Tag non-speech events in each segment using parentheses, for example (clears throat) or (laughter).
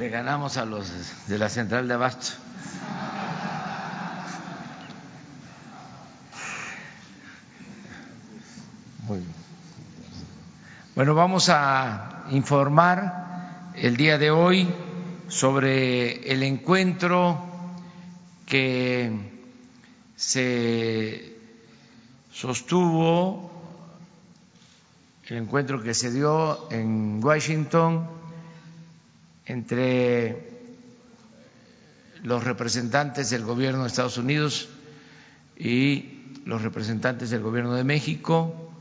Le ganamos a los de la central de Abasto. Bueno, vamos a informar el día de hoy sobre el encuentro que se sostuvo, el encuentro que se dio en Washington entre los representantes del gobierno de Estados Unidos y los representantes del gobierno de México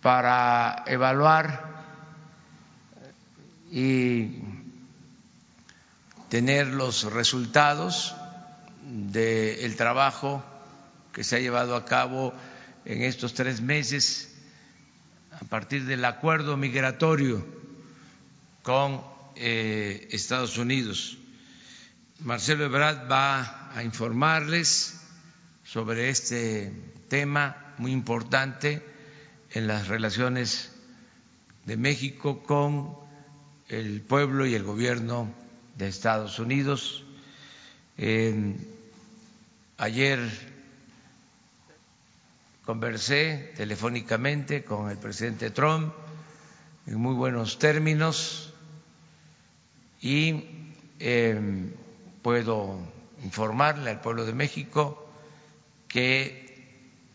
para evaluar y tener los resultados del trabajo que se ha llevado a cabo en estos tres meses a partir del acuerdo migratorio con eh, Estados Unidos. Marcelo Ebrard va a informarles sobre este tema muy importante en las relaciones de México con el pueblo y el gobierno de Estados Unidos. ayer conversé telefónicamente con el presidente Trump en muy buenos términos y em, puedo informarle al pueblo de México que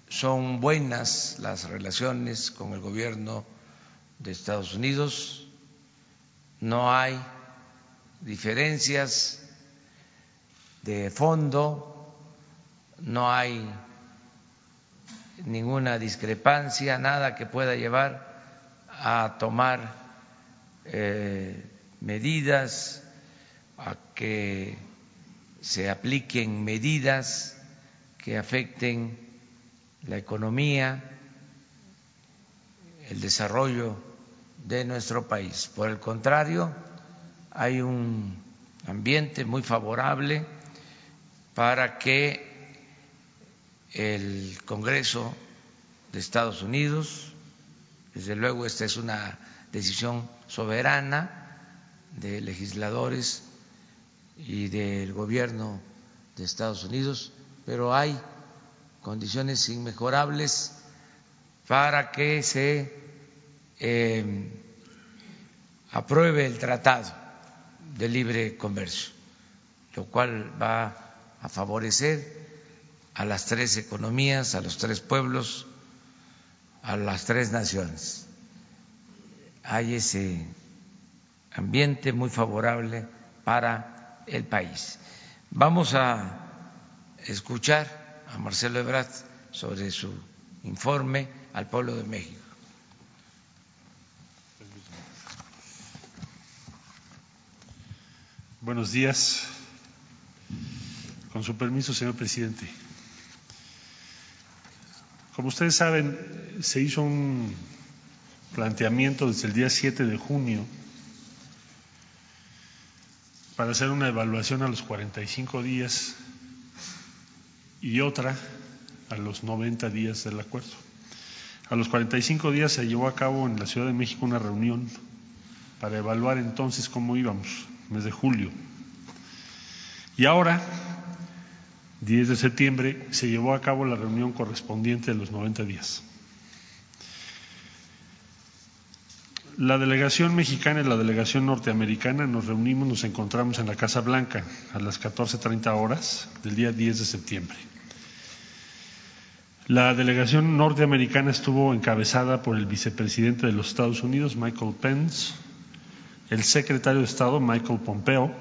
son buenas las relaciones con el gobierno de Estados Unidos, no hay diferencias de fondo, no hay ninguna discrepancia, nada que pueda llevar a tomar eh, medidas, a que se apliquen medidas que afecten la economía, el desarrollo de nuestro país. Por el contrario, hay un ambiente muy favorable para que el Congreso de Estados Unidos, desde luego esta es una decisión soberana de legisladores y del gobierno de Estados Unidos, pero hay condiciones inmejorables para que se eh, apruebe el tratado de libre comercio, lo cual va a favorecer a las tres economías, a los tres pueblos, a las tres naciones. Hay ese ambiente muy favorable para el país. Vamos a escuchar a Marcelo Ebrard sobre su informe al pueblo de México. Buenos días. Con su permiso, señor presidente. Como ustedes saben, se hizo un planteamiento desde el día 7 de junio para hacer una evaluación a los 45 días y otra a los 90 días del acuerdo. A los 45 días se llevó a cabo en la Ciudad de México una reunión para evaluar entonces cómo íbamos, mes de julio. Y ahora, 10 de septiembre, se llevó a cabo la reunión correspondiente de los 90 días. La delegación mexicana y la delegación norteamericana nos reunimos, nos encontramos en la Casa Blanca a las 14.30 horas del día 10 de septiembre. La delegación norteamericana estuvo encabezada por el vicepresidente de los Estados Unidos, Michael Pence, el secretario de Estado, Michael Pompeo,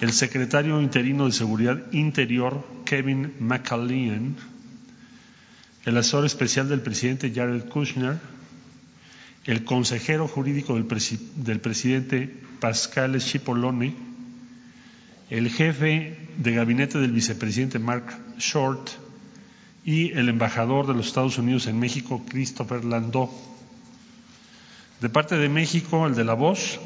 el secretario interino de Seguridad Interior, Kevin McAleenan, el asesor especial del presidente Jared Kushner, el consejero jurídico del, presidente Pascal Cipollone, el jefe de gabinete del vicepresidente Mark Short, y el embajador de los Estados Unidos en México, Christopher Landó. De parte de México, el de la voz,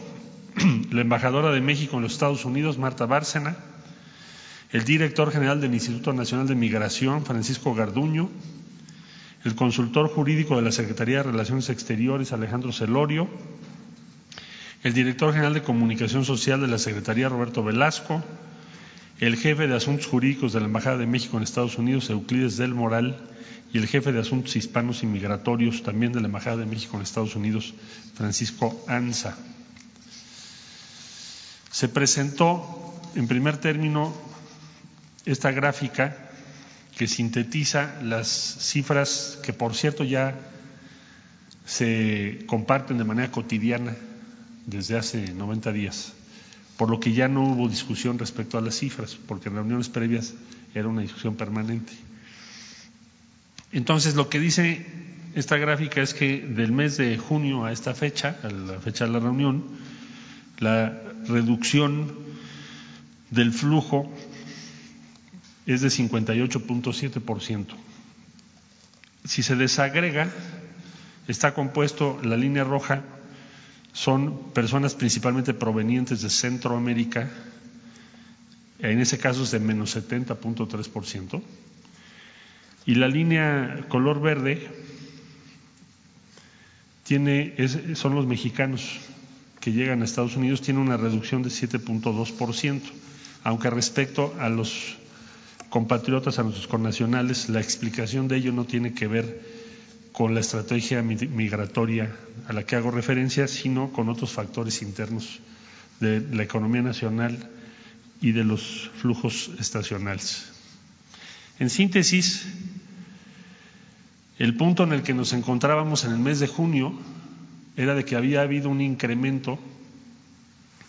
(clears throat) la embajadora de México en los Estados Unidos, Marta Bárcena, el director general del Instituto Nacional de Migración, Francisco Garduño, el consultor jurídico de la Secretaría de Relaciones Exteriores, Alejandro Celorio, el director general de Comunicación Social de la Secretaría, Roberto Velasco, el jefe de Asuntos Jurídicos de la Embajada de México en Estados Unidos, Euclides del Moral, y el jefe de Asuntos Hispanos y Migratorios, también de la Embajada de México en Estados Unidos, Francisco Anza. Se presentó, en primer término, esta gráfica que sintetiza las cifras que, por cierto, ya se comparten de manera cotidiana desde hace 90 días, por lo que ya no hubo discusión respecto a las cifras, porque en reuniones previas era una discusión permanente. Entonces, lo que dice esta gráfica es que del mes de junio a esta fecha, a la fecha de la reunión, la reducción del flujo es de 58.7%. Si se desagrega, está compuesto, la línea roja son personas principalmente provenientes de Centroamérica, en ese caso es de menos 70.3%, y la línea color verde tiene, son los mexicanos que llegan a Estados Unidos, tiene una reducción de 7.2%, aunque respecto a los compatriotas, a nuestros connacionales, la explicación de ello no tiene que ver con la estrategia migratoria a la que hago referencia, sino con otros factores internos de la economía nacional y de los flujos estacionales. En síntesis, el punto en el que nos encontrábamos en el mes de junio era de que había habido un incremento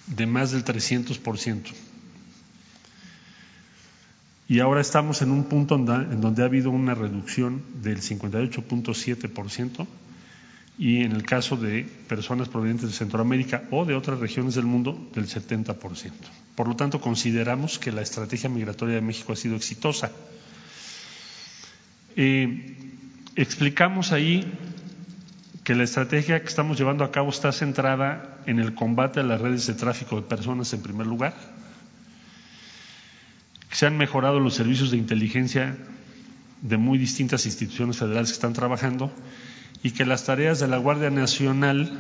de más del 300%. Y ahora estamos en un punto en donde ha habido una reducción del 58.7% y en el caso de personas provenientes de Centroamérica o de otras regiones del mundo del 70%. Por lo tanto, consideramos que la estrategia migratoria de México ha sido exitosa. Eh, explicamos ahí que la estrategia que estamos llevando a cabo está centrada en el combate a las redes de tráfico de personas en primer lugar, se han mejorado los servicios de inteligencia de muy distintas instituciones federales que están trabajando y que las tareas de la Guardia Nacional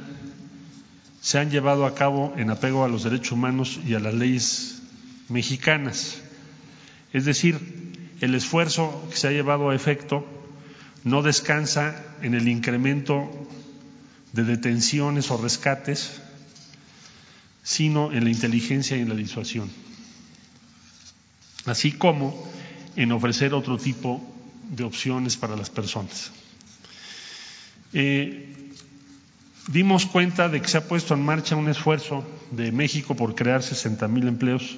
se han llevado a cabo en apego a los derechos humanos y a las leyes mexicanas. Es decir, el esfuerzo que se ha llevado a efecto no descansa en el incremento de detenciones o rescates, sino en la inteligencia y en la disuasión así como en ofrecer otro tipo de opciones para las personas. Eh, dimos cuenta de que se ha puesto en marcha un esfuerzo de México por crear 60 mil empleos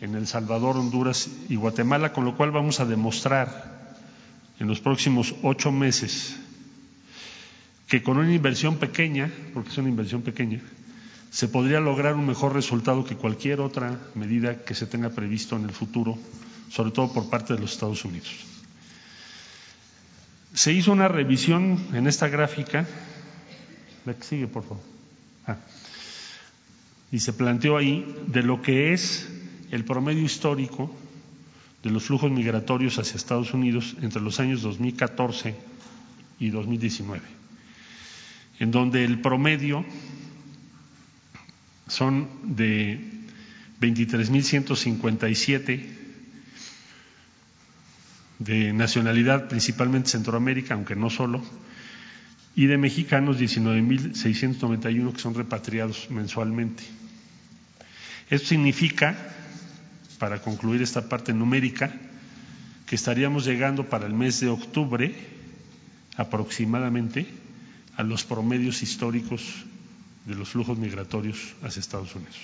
en El Salvador, Honduras y Guatemala, con lo cual vamos a demostrar en los próximos ocho meses que con una inversión pequeña, porque es una inversión pequeña, se podría lograr un mejor resultado que cualquier otra medida que se tenga previsto en el futuro, sobre todo por parte de los Estados Unidos. Se hizo una revisión en esta gráfica, la que sigue, por favor, ah. y se planteó ahí de lo que es el promedio histórico de los flujos migratorios hacia Estados Unidos entre los años 2014 y 2019, en donde el promedio son de 23.157 de nacionalidad principalmente Centroamérica, aunque no solo, y de mexicanos 19.691 que son repatriados mensualmente. Esto significa, para concluir esta parte numérica, que estaríamos llegando para el mes de octubre aproximadamente a los promedios históricos de los flujos migratorios hacia Estados Unidos.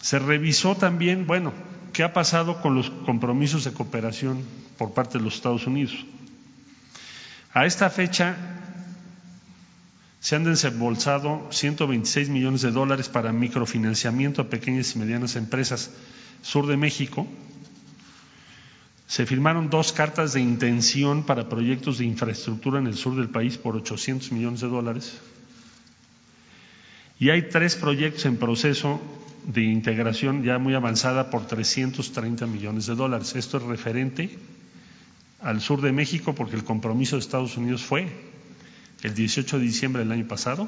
Se revisó también, bueno, qué ha pasado con los compromisos de cooperación por parte de los Estados Unidos. A esta fecha se han desembolsado 126 millones de dólares para microfinanciamiento a pequeñas y medianas empresas sur de México, se firmaron dos cartas de intención para proyectos de infraestructura en el sur del país por 800 millones de dólares. Y hay tres proyectos en proceso de integración ya muy avanzada por 330 millones de dólares. Esto es referente al sur de México porque el compromiso de Estados Unidos fue el 18 de diciembre del año pasado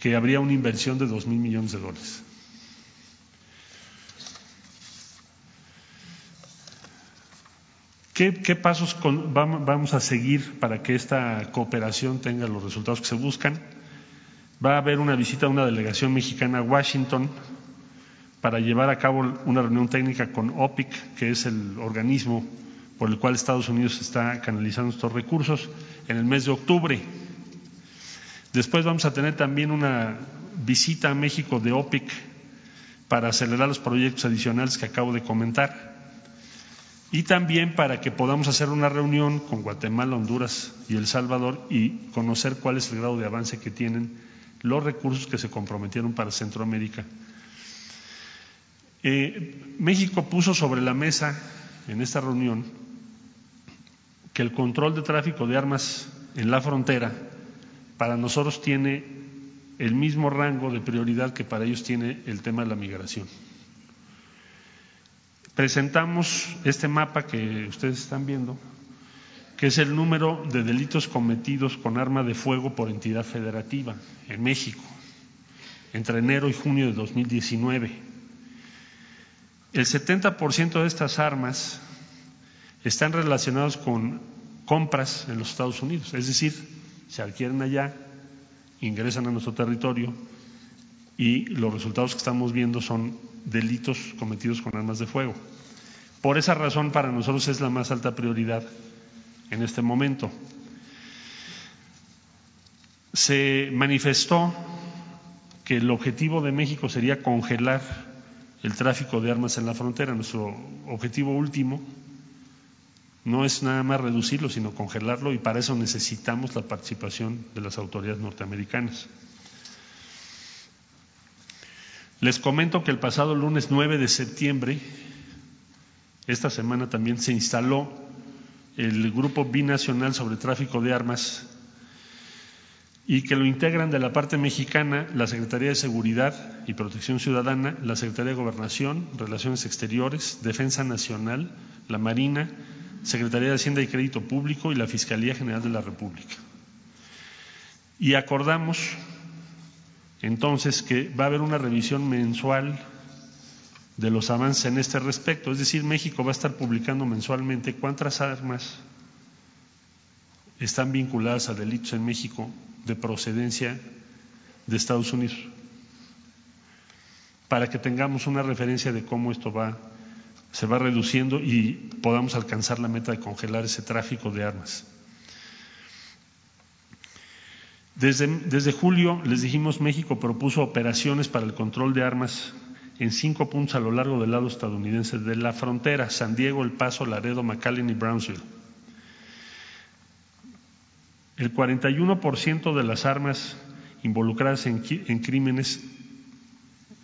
que habría una inversión de 2 mil millones de dólares. ¿Qué, pasos vamos a seguir para que esta cooperación tenga los resultados que se buscan? Va a haber una visita de una delegación mexicana a Washington para llevar a cabo una reunión técnica con OPIC, que es el organismo por el cual Estados Unidos está canalizando estos recursos, en el mes de octubre. Después vamos a tener también una visita a México de OPIC para acelerar los proyectos adicionales que acabo de comentar y también para que podamos hacer una reunión con Guatemala, Honduras y El Salvador y conocer cuál es el grado de avance que tienen los recursos que se comprometieron para Centroamérica. Eh, México puso sobre la mesa en esta reunión que el control de tráfico de armas en la frontera para nosotros tiene el mismo rango de prioridad que para ellos tiene el tema de la migración presentamos este mapa que ustedes están viendo, que es el número de delitos cometidos con arma de fuego por entidad federativa en México entre enero y junio de 2019. El 70% de estas armas están relacionados con compras en los Estados Unidos, es decir, se adquieren allá, ingresan a nuestro territorio y los resultados que estamos viendo son delitos cometidos con armas de fuego. Por esa razón, para nosotros es la más alta prioridad en este momento. Se manifestó que el objetivo de México sería congelar el tráfico de armas en la frontera. Nuestro objetivo último no es nada más reducirlo, sino congelarlo y para eso necesitamos la participación de las autoridades norteamericanas. Les comento que el pasado lunes 9 de septiembre, esta semana también se instaló el Grupo Binacional sobre Tráfico de Armas y que lo integran de la parte mexicana la Secretaría de Seguridad y Protección Ciudadana, la Secretaría de Gobernación, Relaciones Exteriores, Defensa Nacional, la Marina, Secretaría de Hacienda y Crédito Público y la Fiscalía General de la República. Y acordamos entonces que va a haber una revisión mensual de los avances en este respecto. Es decir, México va a estar publicando mensualmente cuántas armas están vinculadas a delitos en México de procedencia de Estados Unidos, para que tengamos una referencia de cómo esto va, se va reduciendo y podamos alcanzar la meta de congelar ese tráfico de armas. Desde, julio, les dijimos, México propuso operaciones para el control de armas en cinco puntos a lo largo del lado estadounidense de la frontera, San Diego, El Paso, Laredo, McAllen y Brownsville. El 41% de las armas involucradas en, en, crímenes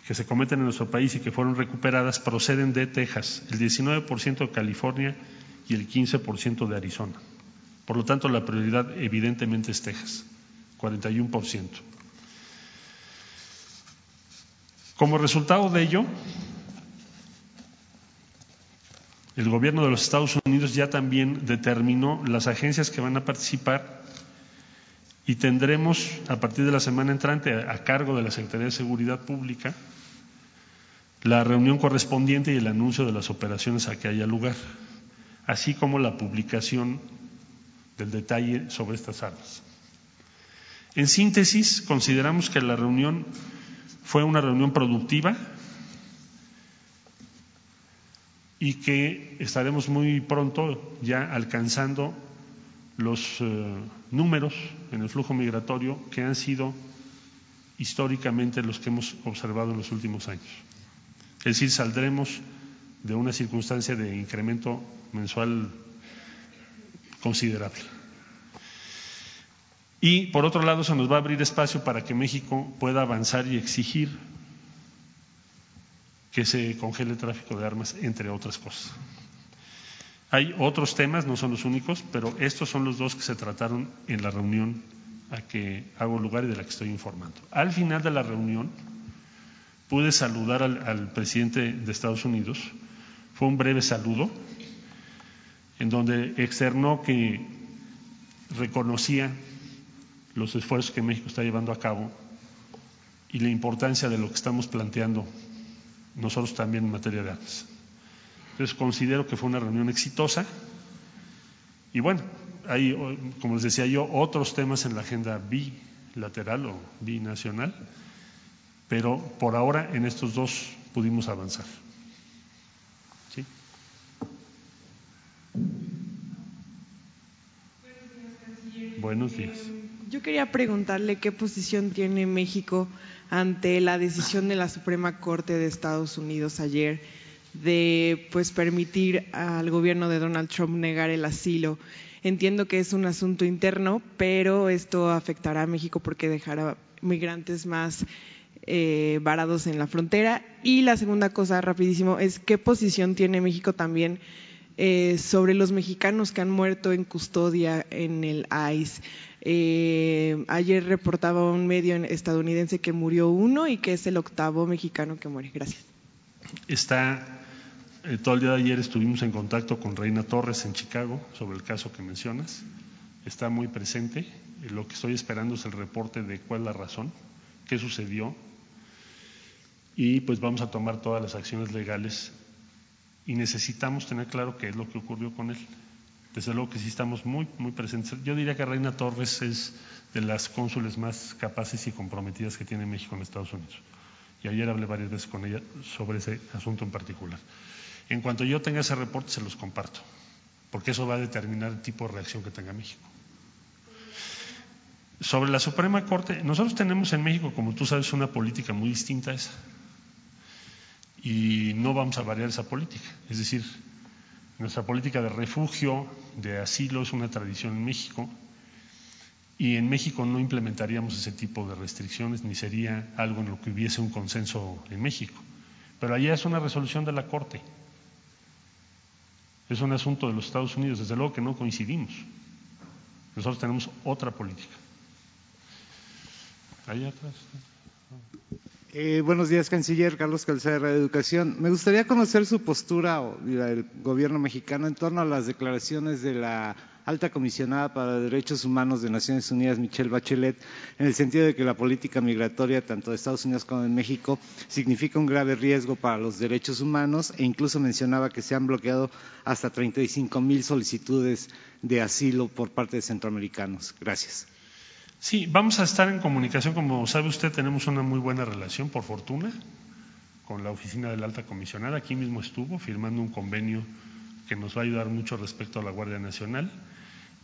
que se cometen en nuestro país y que fueron recuperadas proceden de Texas, el 19% de California y el 15% de Arizona. Por lo tanto, la prioridad evidentemente es Texas. 41%. Como resultado de ello, el gobierno de los Estados Unidos ya también determinó las agencias que van a participar y tendremos a partir de la semana entrante a cargo de la Secretaría de Seguridad Pública la reunión correspondiente y el anuncio de las operaciones a que haya lugar, así como la publicación del detalle sobre estas armas. En síntesis, consideramos que la reunión fue una reunión productiva y que estaremos muy pronto ya alcanzando los eh, números en el flujo migratorio que han sido históricamente los que hemos observado en los últimos años. Es decir, saldremos de una circunstancia de incremento mensual considerable. Y por otro lado, se nos va a abrir espacio para que México pueda avanzar y exigir que se congele el tráfico de armas, entre otras cosas. Hay otros temas, no son los únicos, pero estos son los dos que se trataron en la reunión a que hago lugar y de la que estoy informando. Al final de la reunión pude saludar al, al presidente de Estados Unidos. Fue un breve saludo en donde externó que reconocía los esfuerzos que México está llevando a cabo y la importancia de lo que estamos planteando nosotros también en materia de armas. Entonces considero que fue una reunión exitosa y bueno, hay, como les decía yo, otros temas en la agenda bilateral o binacional, pero por ahora en estos dos pudimos avanzar. ¿Sí? Buenos días. Yo quería preguntarle qué posición tiene México ante la decisión de la Suprema Corte de Estados Unidos ayer de pues permitir al gobierno de Donald Trump negar el asilo. Entiendo que es un asunto interno, pero esto afectará a México porque dejará migrantes más eh, varados en la frontera. Y la segunda cosa, rapidísimo, es qué posición tiene México también eh, sobre los mexicanos que han muerto en custodia en el ICE. Eh, ayer reportaba un medio estadounidense que murió uno y que es el octavo mexicano que muere. Gracias. Está, eh, todo el día de ayer estuvimos en contacto con Reina Torres en Chicago sobre el caso que mencionas. Está muy presente. Lo que estoy esperando es el reporte de cuál es la razón, qué sucedió. Y pues vamos a tomar todas las acciones legales y necesitamos tener claro qué es lo que ocurrió con él. Desde luego que sí estamos muy, muy presentes. Yo diría que Reina Torres es de las cónsules más capaces y comprometidas que tiene México en Estados Unidos. Y ayer hablé varias veces con ella sobre ese asunto en particular. En cuanto yo tenga ese reporte, se los comparto, porque eso va a determinar el tipo de reacción que tenga México. Sobre la Suprema Corte, nosotros tenemos en México, como tú sabes, una política muy distinta a esa. Y no vamos a variar esa política. Es decir, nuestra política de refugio, de asilo, es una tradición en México y en México no implementaríamos ese tipo de restricciones ni sería algo en lo que hubiese un consenso en México. Pero allá es una resolución de la Corte. Es un asunto de los Estados Unidos, desde luego que no coincidimos. Nosotros tenemos otra política. Allá atrás. Eh, buenos días, canciller Carlos Calzada de Educación. Me gustaría conocer su postura del gobierno mexicano en torno a las declaraciones de la alta comisionada para Derechos Humanos de Naciones Unidas, Michelle Bachelet, en el sentido de que la política migratoria, tanto de Estados Unidos como de México, significa un grave riesgo para los derechos humanos e incluso mencionaba que se han bloqueado hasta 35 mil solicitudes de asilo por parte de centroamericanos. Gracias. Sí, vamos a estar en comunicación. Como sabe usted, tenemos una muy buena relación, por fortuna, con la oficina de la alta comisionada. Aquí mismo estuvo firmando un convenio que nos va a ayudar mucho respecto a la Guardia Nacional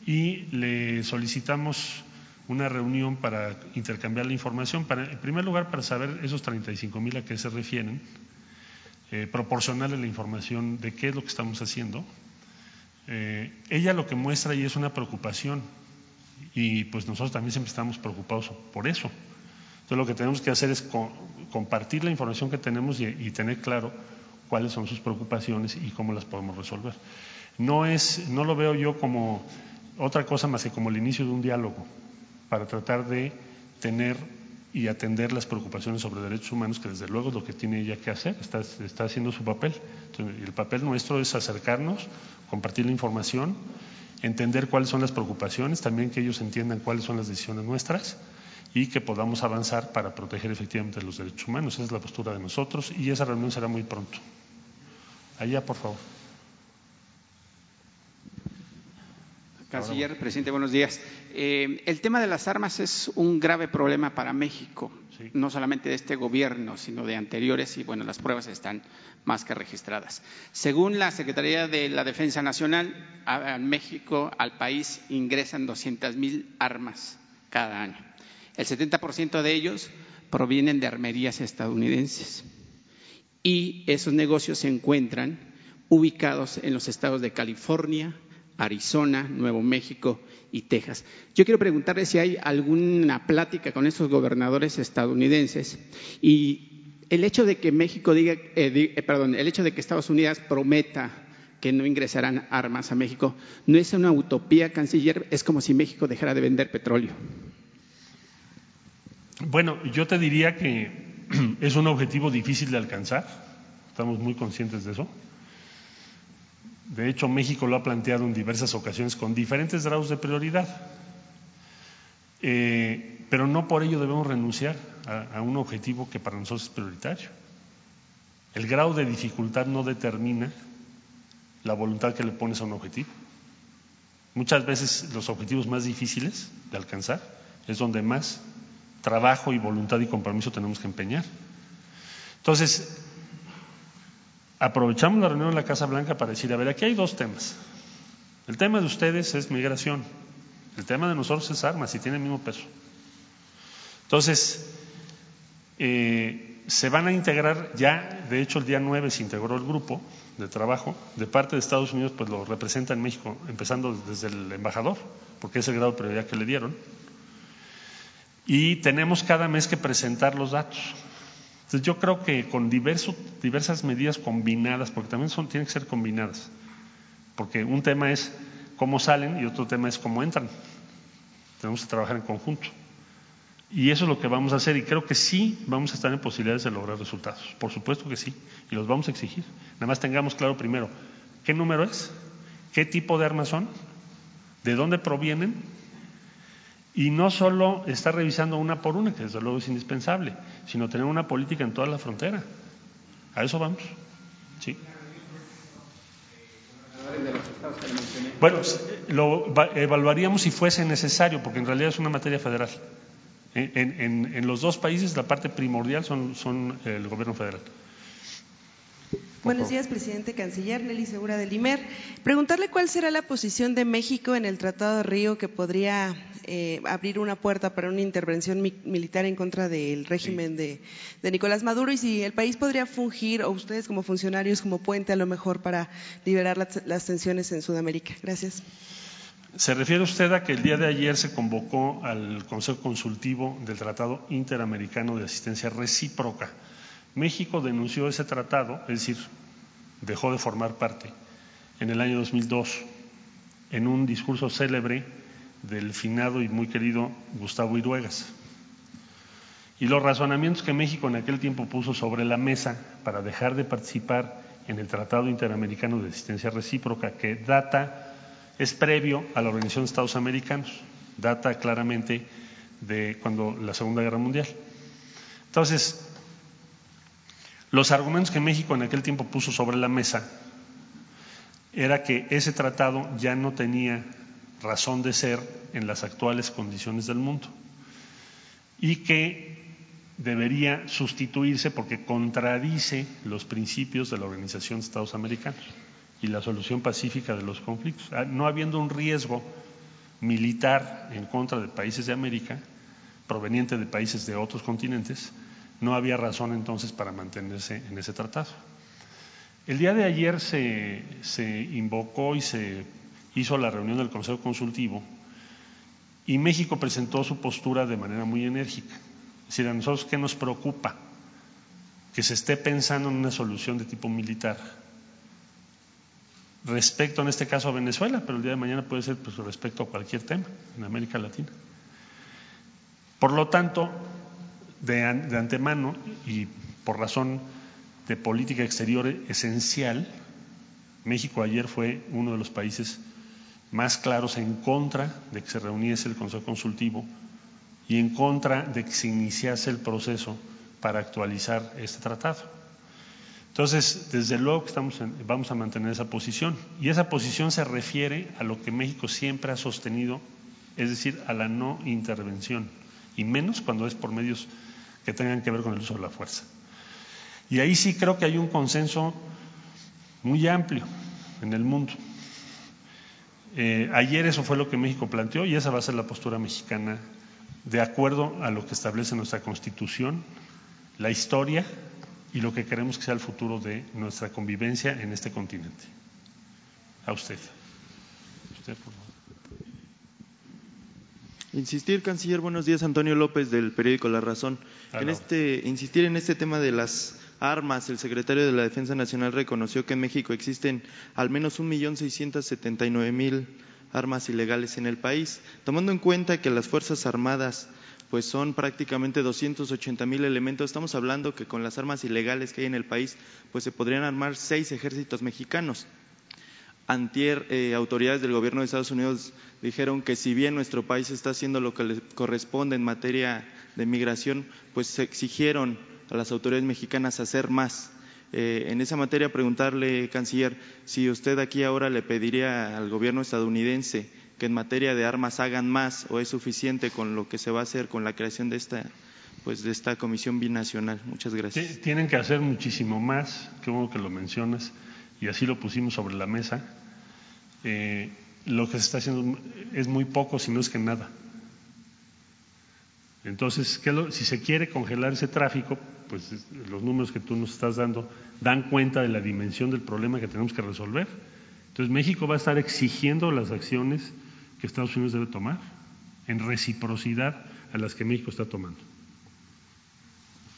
y le solicitamos una reunión para intercambiar la información, para, en primer lugar para saber esos 35 mil a qué se refieren, eh, proporcionarle la información de qué es lo que estamos haciendo. Eh, ella lo que muestra y es una preocupación y pues nosotros también siempre estamos preocupados por eso. Entonces lo que tenemos que hacer es compartir la información que tenemos y, tener claro cuáles son sus preocupaciones y cómo las podemos resolver. No es, no lo veo yo como otra cosa más que como el inicio de un diálogo para tratar de tener y atender las preocupaciones sobre derechos humanos, que desde luego es lo que tiene ella que hacer, está, está haciendo su papel. Entonces, el papel nuestro es acercarnos, compartir la información entender cuáles son las preocupaciones, también que ellos entiendan cuáles son las decisiones nuestras y que podamos avanzar para proteger efectivamente los derechos humanos. Esa es la postura de nosotros y esa reunión será muy pronto. Allá, por favor. Canciller, presidente, buenos días. Eh, el tema de las armas es un grave problema para México, no solamente de este gobierno, sino de anteriores, y bueno, las pruebas están más que registradas. Según la Secretaría de la Defensa Nacional, a, México, al país, ingresan 200 mil armas cada año. El 70% de ellos provienen de armerías estadounidenses. Y esos negocios se encuentran ubicados en los estados de California, Arizona, Nuevo México y Texas. Yo quiero preguntarle si hay alguna plática con esos gobernadores estadounidenses y el hecho de que México diga, eh, eh, perdón, el hecho de que Estados Unidos prometa que no ingresarán armas a México, no es una utopía, canciller, es como si México dejara de vender petróleo. Bueno, yo te diría que (clears throat) es un objetivo difícil de alcanzar, estamos muy conscientes de eso. De hecho, México lo ha planteado en diversas ocasiones con diferentes grados de prioridad. Eh, pero no por ello debemos renunciar a, a un objetivo que para nosotros es prioritario. El grado de dificultad no determina la voluntad que le pones a un objetivo. Muchas veces los objetivos más difíciles de alcanzar es donde más trabajo y voluntad y compromiso tenemos que empeñar. Entonces, aprovechamos la reunión en la Casa Blanca para decir, a ver, aquí hay dos temas. El tema de ustedes es migración, el tema de nosotros es armas y tiene el mismo peso. Entonces, eh, se van a integrar ya, de hecho el día 9 se integró el grupo de trabajo, de parte de Estados Unidos pues lo representa en México, empezando desde el embajador, porque es el grado de prioridad que le dieron, y tenemos cada mes que presentar los datos. Entonces yo creo que con diverso, diversas medidas combinadas, porque también son, tienen que ser combinadas, porque un tema es cómo salen y otro tema es cómo entran. Tenemos que trabajar en conjunto. Y eso es lo que vamos a hacer y creo que sí vamos a estar en posibilidades de lograr resultados. Por supuesto que sí, y los vamos a exigir. Nada más tengamos claro primero qué número es, qué tipo de armas son, de dónde provienen y no solo estar revisando una por una, que desde luego es indispensable, sino tener una política en toda la frontera. A eso vamos. Sí. Bueno, lo evaluaríamos si fuese necesario, porque en realidad es una materia federal. En, en, en los dos países la parte primordial son, son el gobierno federal. Buenos días, presidente canciller Nelly Segura del IMER. Preguntarle cuál será la posición de México en el Tratado de Río que podría eh, abrir una puerta para una intervención mi militar en contra del régimen de, de, Nicolás Maduro y si el país podría fungir, o ustedes como funcionarios, como puente a lo mejor para liberar las, las tensiones en Sudamérica. Gracias. Se refiere usted a que el día de ayer se convocó al Consejo Consultivo del Tratado Interamericano de Asistencia Recíproca. México denunció ese tratado, es decir, dejó de formar parte en el año 2002 en un discurso célebre del finado y muy querido Gustavo Iruegas. Y los razonamientos que México en aquel tiempo puso sobre la mesa para dejar de participar en el Tratado Interamericano de Asistencia Recíproca, que data, es previo a la Organización de Estados Americanos, data claramente de cuando la Segunda Guerra Mundial. Entonces, los argumentos que México en aquel tiempo puso sobre la mesa era que ese tratado ya no tenía razón de ser en las actuales condiciones del mundo y que debería sustituirse porque contradice los principios de la Organización de Estados Americanos y la solución pacífica de los conflictos. Ah, no habiendo un riesgo militar en contra de países de América, proveniente de países de otros continentes, no había razón entonces para mantenerse en ese tratado. El día de ayer se, invocó y se hizo la reunión del Consejo Consultivo y México presentó su postura de manera muy enérgica. Es decir, a nosotros qué nos preocupa que se esté pensando en una solución de tipo militar respecto en este caso a Venezuela, pero el día de mañana puede ser pues, respecto a cualquier tema en América Latina. Por lo tanto, de, de antemano y por razón de política exterior esencial, México ayer fue uno de los países más claros en contra de que se reuniese el Consejo Consultivo y en contra de que se iniciase el proceso para actualizar este tratado. Entonces, desde luego que estamos en, vamos a mantener esa posición y esa posición se refiere a lo que México siempre ha sostenido, es decir, a la no intervención y menos cuando es por medios que tengan que ver con el uso de la fuerza. Y ahí sí creo que hay un consenso muy amplio en el mundo. Eh, ayer eso fue lo que México planteó y esa va a ser la postura mexicana de acuerdo a lo que establece nuestra Constitución, la historia y lo que queremos que sea el futuro de nuestra convivencia en este continente. A usted. usted por favor. Insistir, canciller, buenos días, Antonio López del periódico La Razón. En este, insistir en este tema de las armas, el secretario de la Defensa Nacional reconoció que en México existen al menos 1.679.000 armas ilegales en el país. Tomando en cuenta que las Fuerzas Armadas pues son prácticamente 280 mil elementos. Estamos hablando que con las armas ilegales que hay en el país, pues se podrían armar seis ejércitos mexicanos. Antier eh, autoridades del gobierno de Estados Unidos dijeron que si bien nuestro país está haciendo lo que le corresponde en materia de migración, pues se exigieron a las autoridades mexicanas hacer más. Eh, en esa materia, preguntarle, canciller, si usted aquí ahora le pediría al gobierno estadounidense que en materia de armas hagan más o es suficiente con lo que se va a hacer con la creación de esta, pues, de esta comisión binacional. Muchas gracias. Tienen que hacer muchísimo más, qué bueno que lo mencionas, y así lo pusimos sobre la mesa. Eh, lo que se está haciendo es muy poco, si no es que nada. Entonces, si se quiere congelar ese tráfico, pues los números que tú nos estás dando dan cuenta de la dimensión del problema que tenemos que resolver. Entonces, México va a estar exigiendo las acciones que Estados Unidos debe tomar en reciprocidad a las que México está tomando.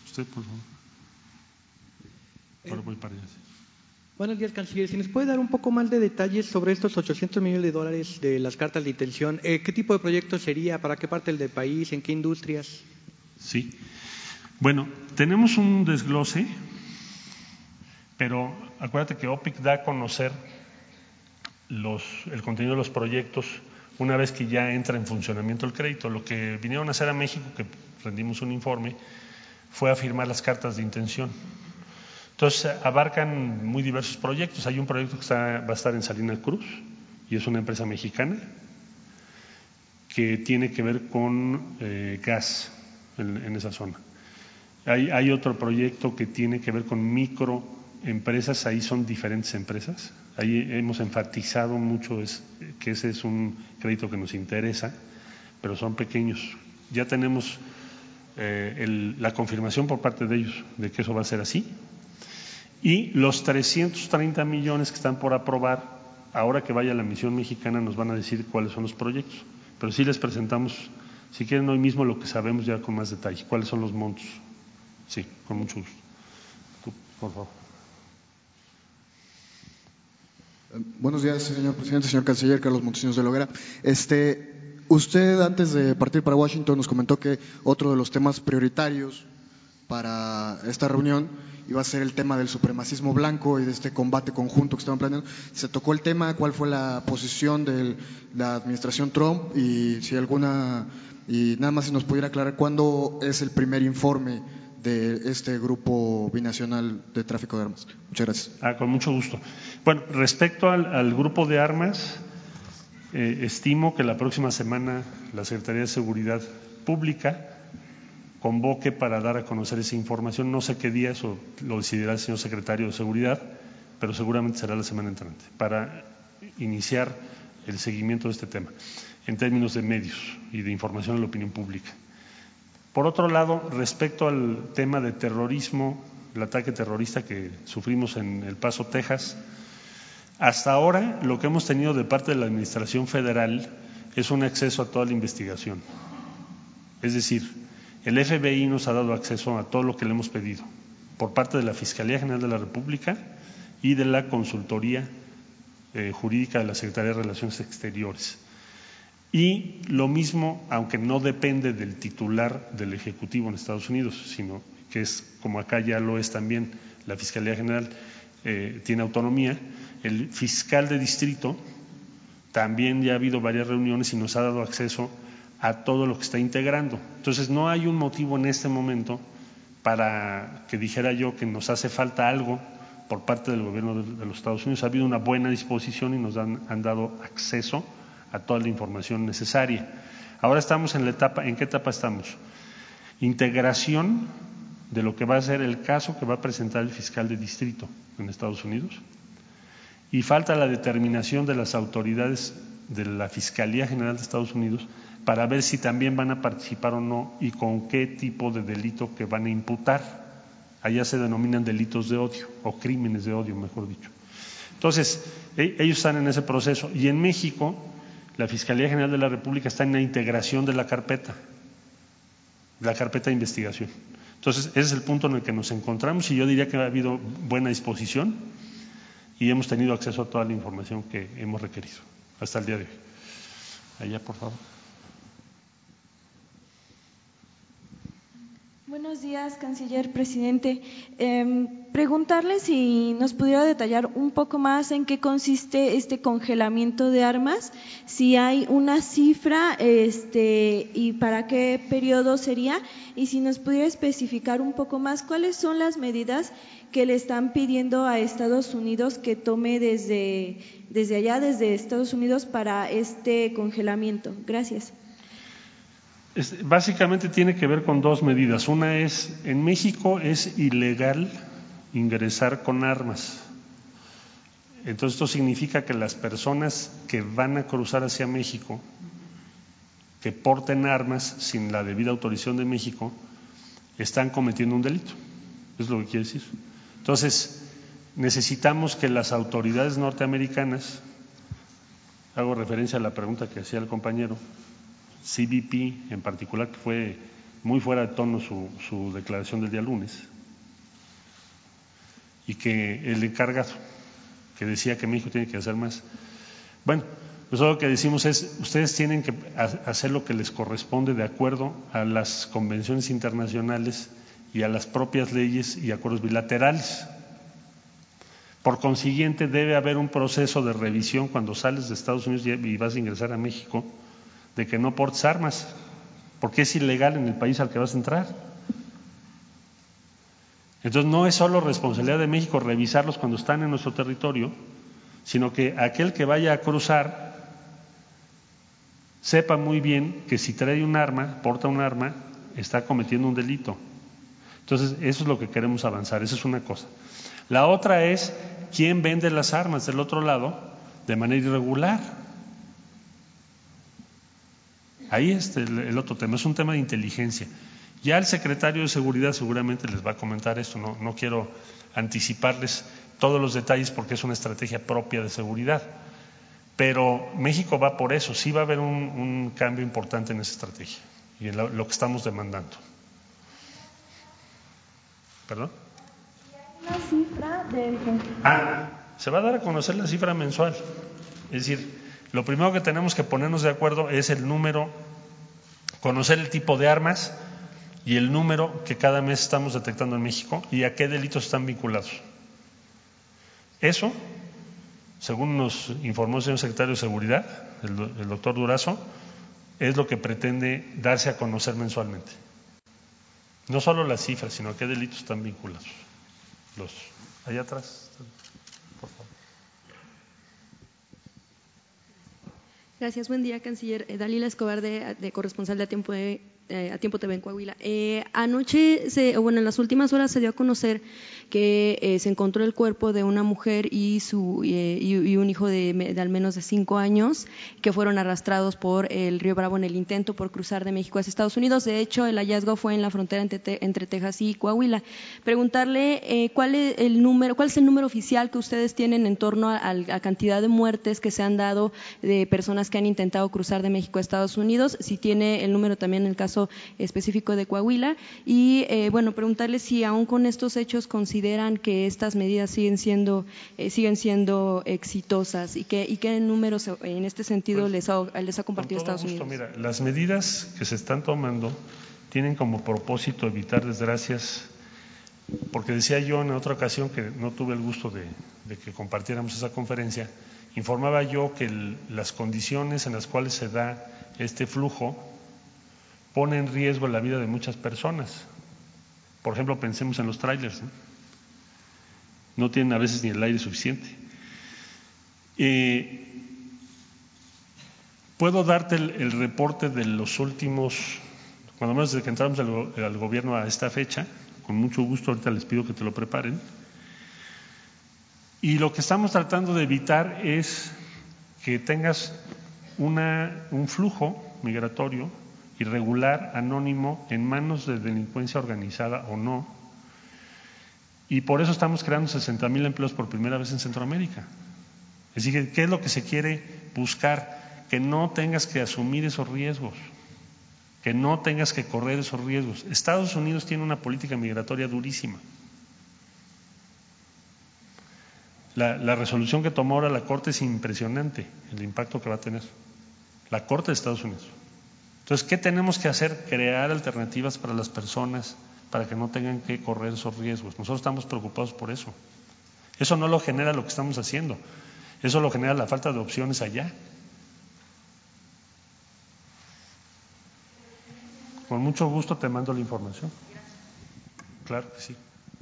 Usted, por favor. Ahora voy para allá. Buenos días, canciller. Si nos puede dar un poco más de detalles sobre estos 800 millones de dólares de las cartas de intención, eh, ¿qué tipo de proyecto sería? ¿Para qué parte del país? ¿En qué industrias? Sí. Bueno, tenemos un desglose, pero acuérdate que OPIC da a conocer los, el contenido de los proyectos una vez que ya entra en funcionamiento el crédito. Lo que vinieron a hacer a México, que rendimos un informe, fue a firmar las cartas de intención. Entonces, abarcan muy diversos proyectos. Hay un proyecto que va a estar en Salina Cruz y es una empresa mexicana que tiene que ver con eh, gas en, esa zona. Hay, otro proyecto que tiene que ver con microempresas, ahí son diferentes empresas. Ahí hemos enfatizado mucho que ese es un crédito que nos interesa, pero son pequeños. Ya tenemos eh, la confirmación por parte de ellos de que eso va a ser así. Y los 330 millones que están por aprobar, ahora que vaya la misión mexicana nos van a decir cuáles son los proyectos. Pero sí les presentamos, si quieren hoy mismo, lo que sabemos ya con más detalle, cuáles son los montos. Sí, con mucho gusto. por favor. Buenos días, señor presidente, señor canciller, Carlos Montesinos de Loguera. Este, usted antes de partir para Washington nos comentó que otro de los temas prioritarios para esta reunión iba a ser el tema del supremacismo blanco y de este combate conjunto que estaban planeando. Se tocó el tema, cuál fue la posición de la administración Trump y si alguna, y nada más si nos pudiera aclarar cuándo es el primer informe de este grupo binacional de tráfico de armas. Muchas gracias. Ah, con mucho gusto. Bueno, respecto al, grupo de armas, eh, estimo que la próxima semana la Secretaría de Seguridad Pública convoque para dar a conocer esa información. No sé qué día, eso lo decidirá el señor secretario de Seguridad, pero seguramente será la semana entrante, para iniciar el seguimiento de este tema en términos de medios y de información a la opinión pública. Por otro lado, respecto al tema de terrorismo, el ataque terrorista que sufrimos en El Paso, Texas, hasta ahora lo que hemos tenido de parte de la Administración Federal es un acceso a toda la investigación. Es decir, el FBI nos ha dado acceso a todo lo que le hemos pedido por parte de la Fiscalía General de la República y de la Consultoría eh, Jurídica de la Secretaría de Relaciones Exteriores. Y lo mismo, aunque no depende del titular del Ejecutivo en Estados Unidos, sino que es como acá ya lo es también la Fiscalía General, eh, tiene autonomía, el fiscal de distrito también ya ha habido varias reuniones y nos ha dado acceso a todo lo que está integrando. Entonces, no hay un motivo en este momento para que dijera yo que nos hace falta algo por parte del gobierno de, los Estados Unidos. Ha habido una buena disposición y nos han, dado acceso a toda la información necesaria. Ahora estamos en la etapa, ¿en qué etapa estamos? Integración de lo que va a ser el caso que va a presentar el fiscal de distrito en Estados Unidos. Y falta la determinación de las autoridades de la Fiscalía General de Estados Unidos para ver si también van a participar o no y con qué tipo de delito que van a imputar. Allá se denominan delitos de odio o crímenes de odio, mejor dicho. Entonces, e, ellos están en ese proceso y en México la Fiscalía General de la República está en la integración de la carpeta, la carpeta de investigación. Entonces, ese es el punto en el que nos encontramos y yo diría que ha habido buena disposición y hemos tenido acceso a toda la información que hemos requerido hasta el día de hoy. Allá, por favor. Buenos días, canciller, presidente. Eh, preguntarle si nos pudiera detallar un poco más en qué consiste este congelamiento de armas, si hay una cifra este, y para qué periodo sería, y si nos pudiera especificar un poco más cuáles son las medidas que le están pidiendo a Estados Unidos que tome desde, desde allá, desde Estados Unidos, para este congelamiento. Gracias básicamente tiene que ver con dos medidas. Una es, en México es ilegal ingresar con armas. Entonces esto significa que las personas que van a cruzar hacia México, que porten armas sin la debida autorización de México, están cometiendo un delito. Es lo que quiere decir. Entonces, necesitamos que las autoridades norteamericanas, hago referencia a la pregunta que hacía el compañero, CBP en particular, que fue muy fuera de tono su, declaración del día lunes, y que el encargado, que decía que México tiene que hacer más. Bueno, pues lo que decimos es, ustedes tienen que hacer lo que les corresponde de acuerdo a las convenciones internacionales y a las propias leyes y acuerdos bilaterales. Por consiguiente, debe haber un proceso de revisión cuando sales de Estados Unidos y vas a ingresar a México de que no portes armas, porque es ilegal en el país al que vas a entrar. Entonces no es solo responsabilidad de México revisarlos cuando están en nuestro territorio, sino que aquel que vaya a cruzar sepa muy bien que si trae un arma, porta un arma, está cometiendo un delito. Entonces eso es lo que queremos avanzar, esa es una cosa. La otra es quién vende las armas del otro lado de manera irregular. Ahí está el, otro tema, es un tema de inteligencia. Ya el secretario de Seguridad seguramente les va a comentar esto, no, no quiero anticiparles todos los detalles porque es una estrategia propia de seguridad. Pero México va por eso, sí va a haber un, cambio importante en esa estrategia y en lo, que estamos demandando. ¿Perdón? ¿Una cifra de... Ah, se va a dar a conocer la cifra mensual. Es decir, lo primero que tenemos que ponernos de acuerdo es el número, conocer el tipo de armas y el número que cada mes estamos detectando en México y a qué delitos están vinculados. Eso, según nos informó el señor secretario de Seguridad, el, doctor Durazo, es lo que pretende darse a conocer mensualmente. No solo las cifras, sino a qué delitos están vinculados. Los allá atrás. Gracias. Buen día, canciller. Eh, Dalila Escobar, de, corresponsal de A Tiempo de eh, a tiempo TV en Coahuila. Eh, anoche, se, bueno, en las últimas horas se dio a conocer que eh, se encontró el cuerpo de una mujer y, su, y, un hijo de, al menos de cinco años que fueron arrastrados por el río Bravo en el intento por cruzar de México hacia Estados Unidos. De hecho, el hallazgo fue en la frontera entre, Texas y Coahuila. Preguntarle cuál es el número, cuál es el número oficial que ustedes tienen en torno a la cantidad de muertes que se han dado de personas que han intentado cruzar de México a Estados Unidos, si tiene el número también en el caso específico de Coahuila y eh, bueno preguntarles si aún con estos hechos consideran que estas medidas siguen siendo eh, siguen siendo exitosas y qué y qué números en este sentido pues, les ha, les ha compartido Estados Unidos. Mira, las medidas que se están tomando tienen como propósito evitar desgracias porque decía yo en otra ocasión que no tuve el gusto de, que compartiéramos esa conferencia, informaba yo que las condiciones en las cuales se da este flujo pone en riesgo la vida de muchas personas. Por ejemplo, pensemos en los trailers. No, tienen a veces ni el aire suficiente. Puedo darte el, reporte de los últimos, cuando menos desde que entramos al, gobierno a esta fecha, con mucho gusto ahorita les pido que te lo preparen. Y lo que estamos tratando de evitar es que tengas una, un flujo migratorio irregular, anónimo, en manos de delincuencia organizada o no. Y por eso estamos creando 60 mil empleos por primera vez en Centroamérica. Es decir, ¿qué es lo que se quiere buscar? Que no tengas que asumir esos riesgos, que no tengas que correr esos riesgos. Estados Unidos tiene una política migratoria durísima. La, la, resolución que tomó ahora la Corte es impresionante, el impacto que va a tener. La Corte de Estados Unidos. Entonces, ¿qué tenemos que hacer? Crear alternativas para las personas para que no tengan que correr esos riesgos. Nosotros estamos preocupados por eso. Eso no lo genera lo que estamos haciendo. Eso lo genera la falta de opciones allá. Con mucho gusto te mando la información. Claro que sí.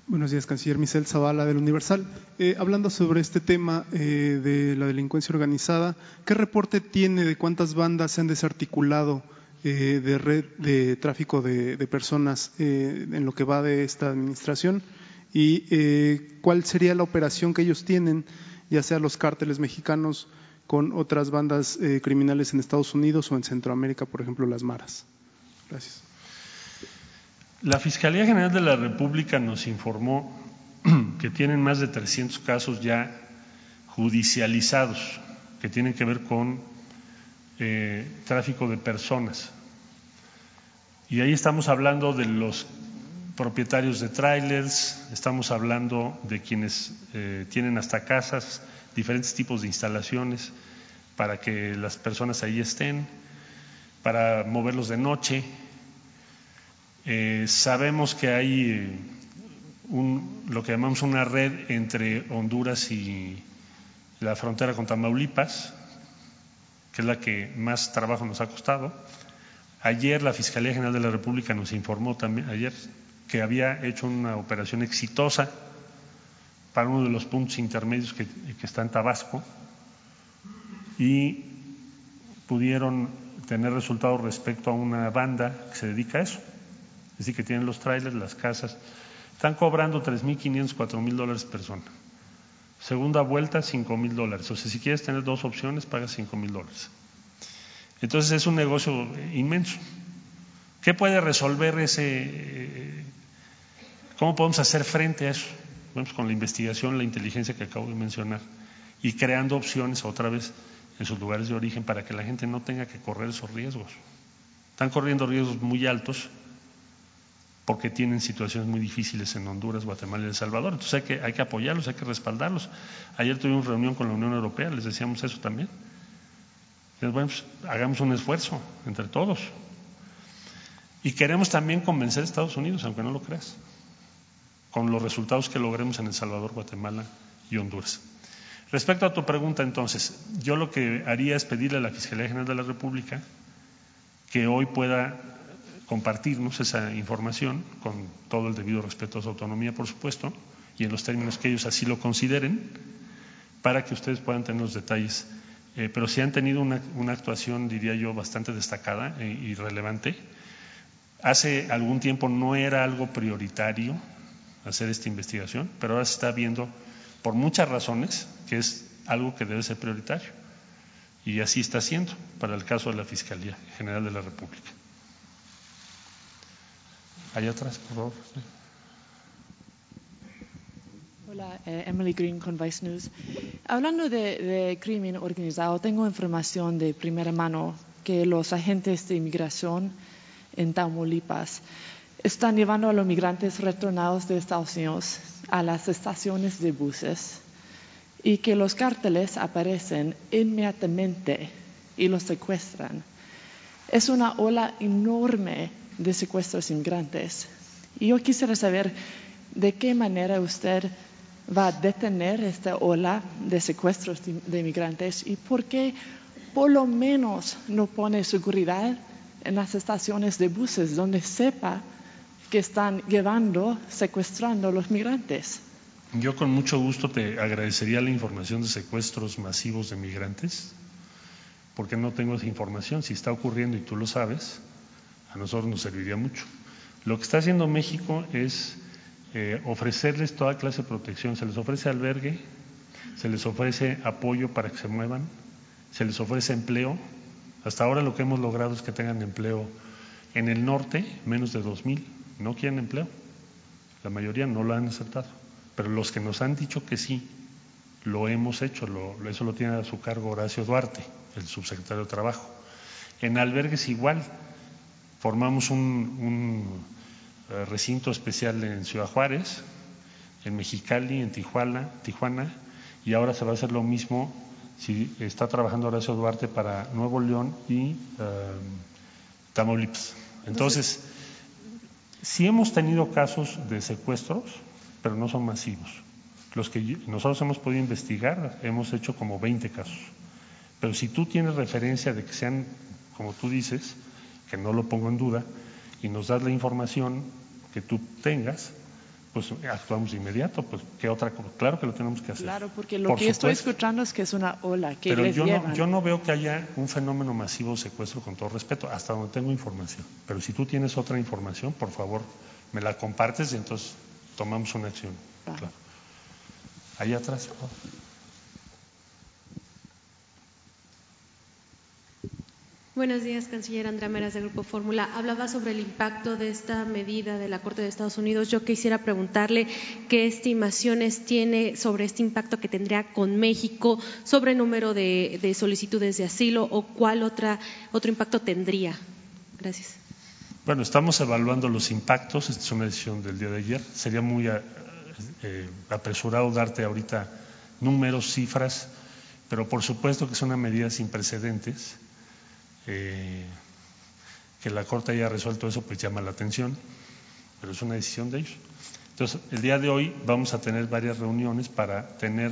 Buenos días, canciller Michel Zavala del Universal. Eh, hablando sobre este tema eh, de la delincuencia organizada, ¿qué reporte tiene de cuántas bandas se han desarticulado eh, de red de tráfico de, personas en lo que va de esta administración? ¿Y cuál sería la operación que ellos tienen, ya sea los cárteles mexicanos con otras bandas criminales en Estados Unidos o en Centroamérica, por ejemplo, las maras? Gracias. La Fiscalía General de la República nos informó (clears throat) que tienen más de 300 casos ya judicializados que tienen que ver con tráfico de personas. Y ahí estamos hablando de los propietarios de trailers, estamos hablando de quienes eh, tienen hasta casas, diferentes tipos de instalaciones para que las personas ahí estén, para moverlos de noche, eh, sabemos que hay eh, lo que llamamos una red entre Honduras y la frontera con Tamaulipas, que es la que más trabajo nos ha costado. Ayer la Fiscalía General de la República nos informó también, ayer, que había hecho una operación exitosa para uno de los puntos intermedios que, que está en Tabasco y pudieron tener resultados respecto a una banda que se dedica a eso es decir, que tienen los trailers, las casas, están cobrando 3.500, 4.000 dólares persona. Segunda vuelta, 5.000 dólares. O sea, si quieres tener dos opciones, pagas 5.000 dólares. Entonces es un negocio inmenso. ¿Qué puede resolver ese? Eh, ¿Cómo podemos hacer frente a eso? Vamos con la investigación, la inteligencia que acabo de mencionar y creando opciones otra vez en sus lugares de origen para que la gente no tenga que correr esos riesgos. Están corriendo riesgos muy altos porque tienen situaciones muy difíciles en Honduras, Guatemala y El Salvador. Entonces hay que, apoyarlos, hay que respaldarlos. Ayer tuvimos reunión con la Unión Europea, les decíamos eso también. Bueno, pues, hagamos un esfuerzo entre todos. Y queremos también convencer a Estados Unidos, aunque no lo creas, con los resultados que logremos en El Salvador, Guatemala y Honduras. Respecto a tu pregunta, entonces, yo lo que haría es pedirle a la Fiscalía General de la República que hoy pueda compartirnos esa información con todo el debido respeto a su autonomía, por supuesto, y en los términos que ellos así lo consideren, para que ustedes puedan tener los detalles. Eh, pero si han tenido una, actuación, diría yo, bastante destacada e, y relevante. Hace algún tiempo no era algo prioritario hacer esta investigación, pero ahora se está viendo por muchas razones que es algo que debe ser prioritario. Y así está siendo para el caso de la Fiscalía General de la República. Hay atrás, por favor. Hola, eh, Emily Green con Vice News. Hablando de, crimen organizado, tengo información de primera mano que los agentes de inmigración en Tamaulipas están llevando a los migrantes retornados de Estados Unidos a las estaciones de buses y que los cárteles aparecen inmediatamente y los secuestran. Es una ola enorme de secuestros inmigrantes. Y yo quisiera saber de qué manera usted va a detener esta ola de secuestros de inmigrantes y por qué por lo menos no pone seguridad en las estaciones de buses donde sepa que están llevando, secuestrando a los migrantes. Yo con mucho gusto te agradecería la información de secuestros masivos de migrantes, porque no tengo esa información. Si está ocurriendo y tú lo sabes, a nosotros nos serviría mucho. Lo que está haciendo México es eh, ofrecerles toda clase de protección. Se les ofrece albergue, se les ofrece apoyo para que se muevan, se les ofrece empleo. Hasta ahora lo que hemos logrado es que tengan empleo en el norte, menos de 2.000 no quieren empleo. La mayoría no lo han aceptado. Pero los que nos han dicho que sí, lo hemos hecho. eso lo tiene a su cargo Horacio Duarte, el subsecretario de Trabajo. En albergues igual, Formamos un, eh, recinto especial en Ciudad Juárez, en Mexicali, en Tijuana, Tijuana, y ahora se va a hacer lo mismo si está trabajando Horacio Duarte para Nuevo León y eh, Tamaulipas. Entonces, sí hemos tenido casos de secuestros, pero no son masivos. Los que nosotros hemos podido investigar, hemos hecho como 20 casos. Pero si tú tienes referencia de que sean, como tú dices, que no lo pongo en duda, y nos das la información que tú tengas, pues actuamos de inmediato, pues qué otra claro que lo tenemos que hacer. Claro, porque lo que estoy escuchando es que es una ola que pero les yo llevan. no, yo no veo que haya un fenómeno masivo de secuestro con todo respeto, hasta donde tengo información. Pero si tú tienes otra información, por favor, me la compartes y entonces tomamos una acción. Claro. Ahí atrás, Buenos días, canciller Andrea Meras del Grupo Fórmula. Hablaba sobre el impacto de esta medida de la Corte de Estados Unidos. Yo quisiera preguntarle qué estimaciones tiene sobre este impacto que tendría con México, sobre el número de, de solicitudes de asilo o cuál otra, otro impacto tendría. Gracias. Bueno, estamos evaluando los impactos. Esta es una decisión del día de ayer. Sería muy eh, apresurado darte ahorita números, cifras, pero por supuesto que es una medida sin precedentes eh, que la Corte haya resuelto eso, pues llama la atención, pero es una decisión de ellos. Entonces, el día de hoy vamos a tener varias reuniones para tener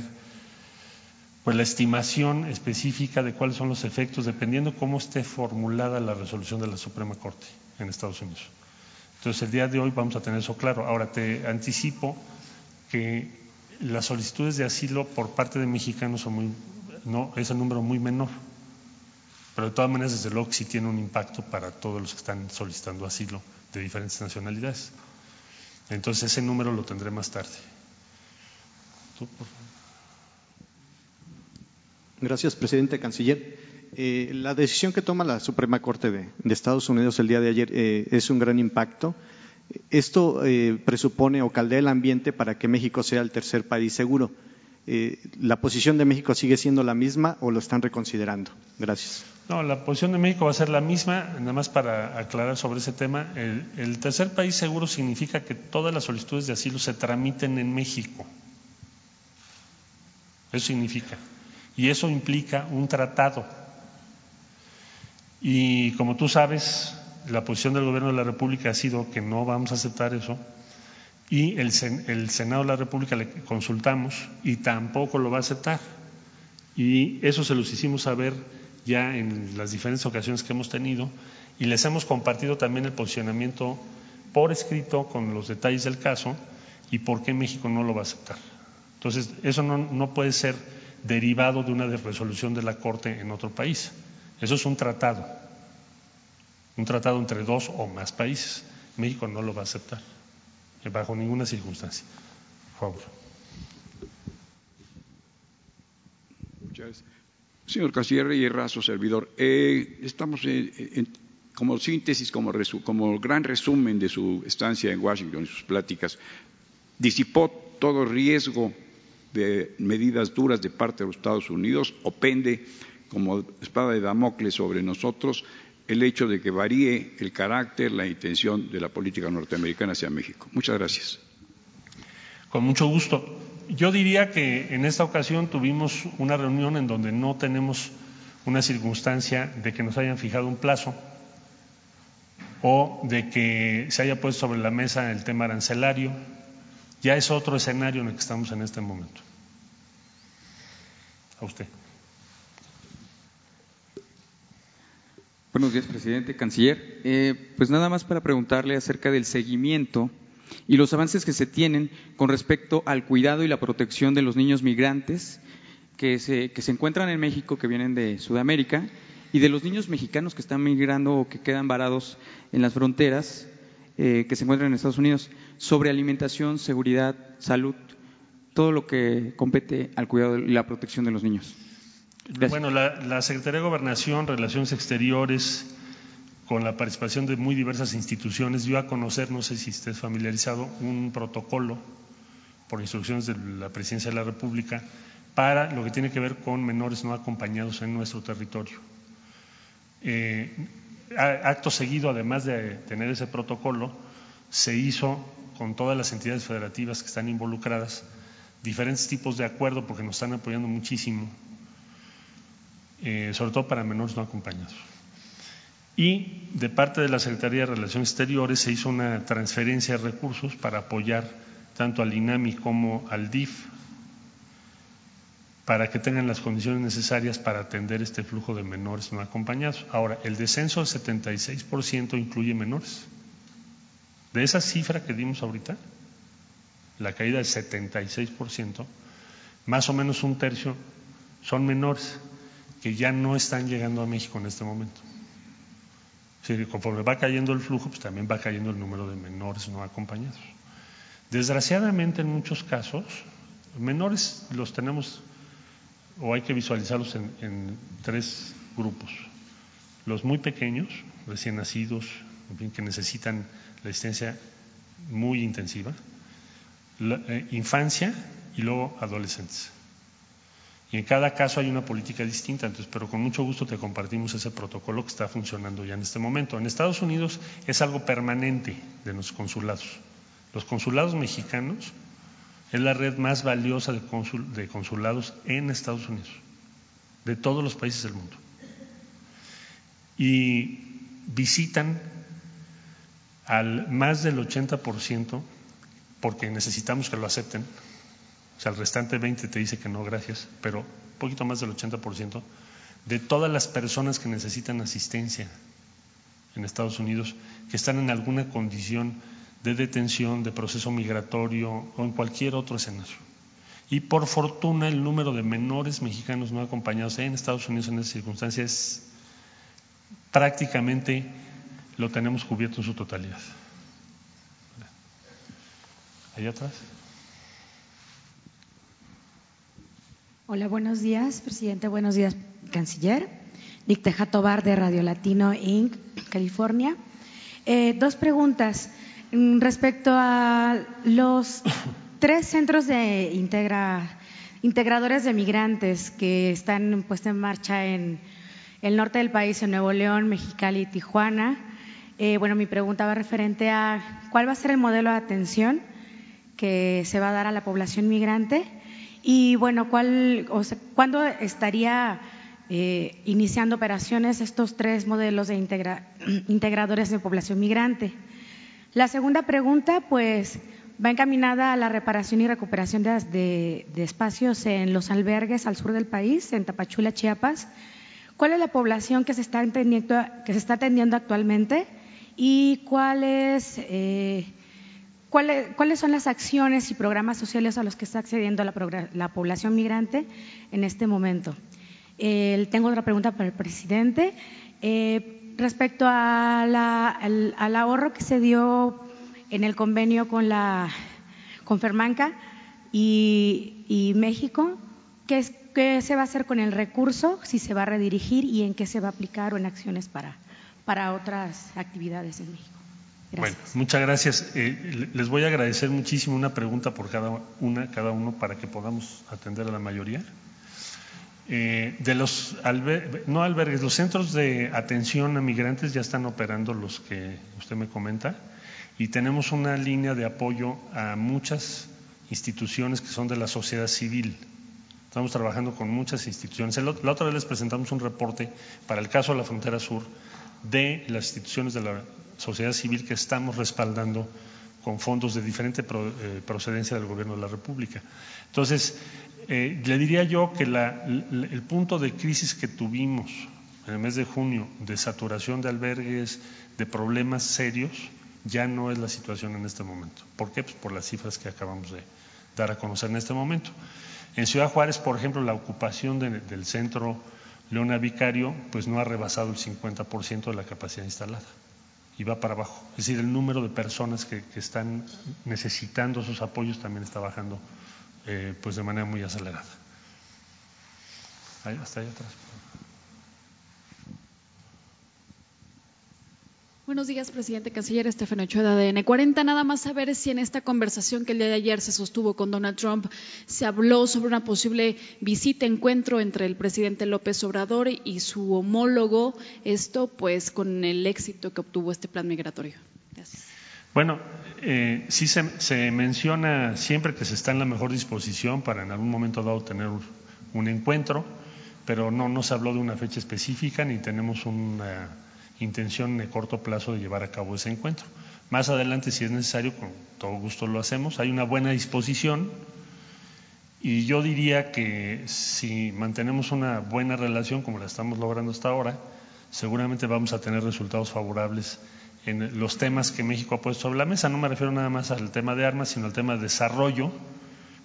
pues la estimación específica de cuáles son los efectos, dependiendo cómo esté formulada la resolución de la Suprema Corte en Estados Unidos. Entonces, el día de hoy vamos a tener eso claro. Ahora, te anticipo que las solicitudes de asilo por parte de mexicanos son muy, no, es el número muy menor. Pero de todas maneras, desde luego sí tiene un impacto para todos los que están solicitando asilo de diferentes nacionalidades. Entonces ese número lo tendré más tarde. Gracias, presidente canciller. Eh, la decisión que toma la Suprema Corte de, de Estados Unidos el día de ayer eh, es un gran impacto. Esto eh, presupone o caldea el ambiente para que México sea el tercer país seguro. Eh, ¿La posición de México sigue siendo la misma o lo están reconsiderando? Gracias. No, la posición de México va a ser la misma, nada más para aclarar sobre ese tema. El, el, tercer país seguro significa que todas las solicitudes de asilo se tramiten en México. Eso significa. Y eso implica un tratado. Y como tú sabes, la posición del Gobierno de la República ha sido que no vamos a aceptar eso. Y el, el Senado de la República le consultamos y tampoco lo va a aceptar. Y eso se los hicimos saber ya en las diferentes ocasiones que hemos tenido y les hemos compartido también el posicionamiento por escrito con los detalles del caso y por qué México no lo va a aceptar. Entonces, eso no, no puede ser derivado de una resolución de la Corte en otro país. Eso es un tratado, un tratado entre dos o más países. México no lo va a aceptar, bajo ninguna circunstancia. Favor. Muchas. Señor Canciller Reyes Razo, servidor, eh, estamos como síntesis, como, como, gran resumen de su estancia en Washington y sus pláticas, disipó todo riesgo de medidas duras de parte de los Estados Unidos o pende como espada de Damocles sobre nosotros el hecho de que varíe el carácter, la intención de la política norteamericana hacia México. Muchas gracias. Con mucho gusto. Yo diría que en esta ocasión tuvimos una reunión en donde no tenemos una circunstancia de que nos hayan fijado un plazo o de que se haya puesto sobre la mesa el tema arancelario. Ya es otro escenario en el que estamos en este momento. A usted. Buenos días, presidente, canciller. Eh, pues nada más para preguntarle acerca del seguimiento y los avances que se tienen con respecto al cuidado y la protección de los niños migrantes que se, que se encuentran en México, que vienen de Sudamérica, y de los niños mexicanos que están migrando o que quedan varados en las fronteras, eh, que se encuentran en Estados Unidos, sobre alimentación, seguridad, salud, todo lo que compete al cuidado y la protección de los niños. Bueno, la, la Secretaría de Gobernación, Relaciones Exteriores, con la participación de muy diversas instituciones, dio a conocer, no sé si estés familiarizado, un protocolo por instrucciones de la Presidencia de la República para lo que tiene que ver con menores no acompañados en nuestro territorio. Eh, acto seguido, además de tener ese protocolo, se hizo con todas las entidades federativas que están involucradas diferentes tipos de acuerdo porque nos están apoyando muchísimo, eh, sobre todo para menores no acompañados. Y de parte de la Secretaría de Relaciones Exteriores se hizo una transferencia de recursos para apoyar tanto al INAMI como al DIF para que tengan las condiciones necesarias para atender este flujo de menores no acompañados. Ahora, el descenso del 76% incluye menores. De esa cifra que dimos ahorita, la caída del 76%, más o menos un tercio son menores que ya no están llegando a México en este momento. Conforme va cayendo el flujo, pues también va cayendo el número de menores no acompañados. Desgraciadamente, en muchos casos, menores los tenemos o hay que visualizarlos en, tres grupos. Los muy pequeños, recién nacidos, fin, que necesitan la asistencia muy intensiva, la, eh, infancia y luego adolescentes. Y en cada caso hay una política distinta, entonces, pero con mucho gusto te compartimos ese protocolo que está funcionando ya en este momento. En Estados Unidos es algo permanente de los consulados. Los consulados mexicanos es la red más valiosa de, de consulados en Estados Unidos, de todos los países del mundo. Y visitan al más del 80% porque necesitamos que lo acepten. O sea, el restante 20 te dice que no, gracias, pero un poquito más del 80% de todas las personas que necesitan asistencia en Estados Unidos, que están en alguna condición de detención, de proceso migratorio o en cualquier otro escenario. Y por fortuna el número de menores mexicanos no acompañados en Estados Unidos en esas circunstancias prácticamente lo tenemos cubierto en su totalidad. Allá atrás. Hola, buenos días, presidente. Buenos días, canciller. Nick Tobar de Radio Latino Inc., California. Eh, dos preguntas. Mm, respecto a los (coughs) tres centros de integra, integradores de migrantes que están puestos en marcha en el norte del país, en Nuevo León, Mexicali y Tijuana, eh, bueno, mi pregunta va referente a cuál va a ser el modelo de atención que se va a dar a la población migrante y, bueno, cuál, cuándo estaría eh, iniciando operaciones estos tres modelos de integra, (clears throat) integradores de población migrante. La segunda pregunta, pues, va encaminada a la reparación y recuperación de, espacios en los albergues al sur del país, en Tapachula, Chiapas. ¿Cuál es la población que se está atendiendo, actualmente y cuáles, eh, cuáles, son las acciones y programas sociales a los que está accediendo la, población migrante en este momento? tengo otra pregunta para el presidente. Eh, respecto al ahorro que se dio en el convenio con la con Fermanca y, México, ¿qué, ¿qué, se va a hacer con el recurso? Si se va a redirigir y en qué se va a aplicar o en acciones para, para otras actividades en México. Bueno, muchas gracias. Eh, les voy a agradecer muchísimo una pregunta por cada una, cada uno, para que podamos atender a la mayoría. Eh, de los no albergues, los centros de atención a migrantes ya están operando los que usted me comenta y tenemos una línea de apoyo a muchas instituciones que son de la sociedad civil. Estamos trabajando con muchas instituciones. La otra vez les presentamos un reporte para el caso de la frontera sur de las instituciones de la sociedad civil que estamos respaldando con fondos de diferente eh, procedencia del Gobierno de la República. Entonces, eh, le diría yo que el punto de crisis que tuvimos en el mes de junio de saturación de albergues, de problemas serios, ya no es la situación en este momento. ¿Por qué? Pues por las cifras que acabamos de dar a conocer en este momento. En Ciudad Juárez, por ejemplo, la ocupación del centro Leona Vicario pues no ha rebasado el 50% de la capacidad instalada y va para abajo. Es decir, el número de personas que están necesitando esos apoyos también está bajando eh, pues de manera muy acelerada. Ahí, hasta ahí atrás. Buenos días, presidente canciller Estefano Ochoa de ADN 40. Nada más saber si en esta conversación que el día de ayer se sostuvo con Donald Trump se habló sobre una posible visita, encuentro entre el presidente López Obrador y su homólogo, esto pues con el éxito que obtuvo este plan migratorio. Gracias. Bueno, eh, sí se, menciona siempre que se está en la mejor disposición para en algún momento dado tener un encuentro, pero no, no se habló de una fecha específica ni tenemos una intención en el corto plazo de llevar a cabo ese encuentro. Más adelante, si es necesario, con todo gusto lo hacemos. Hay una buena disposición y yo diría que si mantenemos una buena relación como la estamos logrando hasta ahora, seguramente vamos a tener resultados favorables en los temas que México ha puesto sobre la mesa. No me refiero nada más al tema de armas, sino al tema de desarrollo,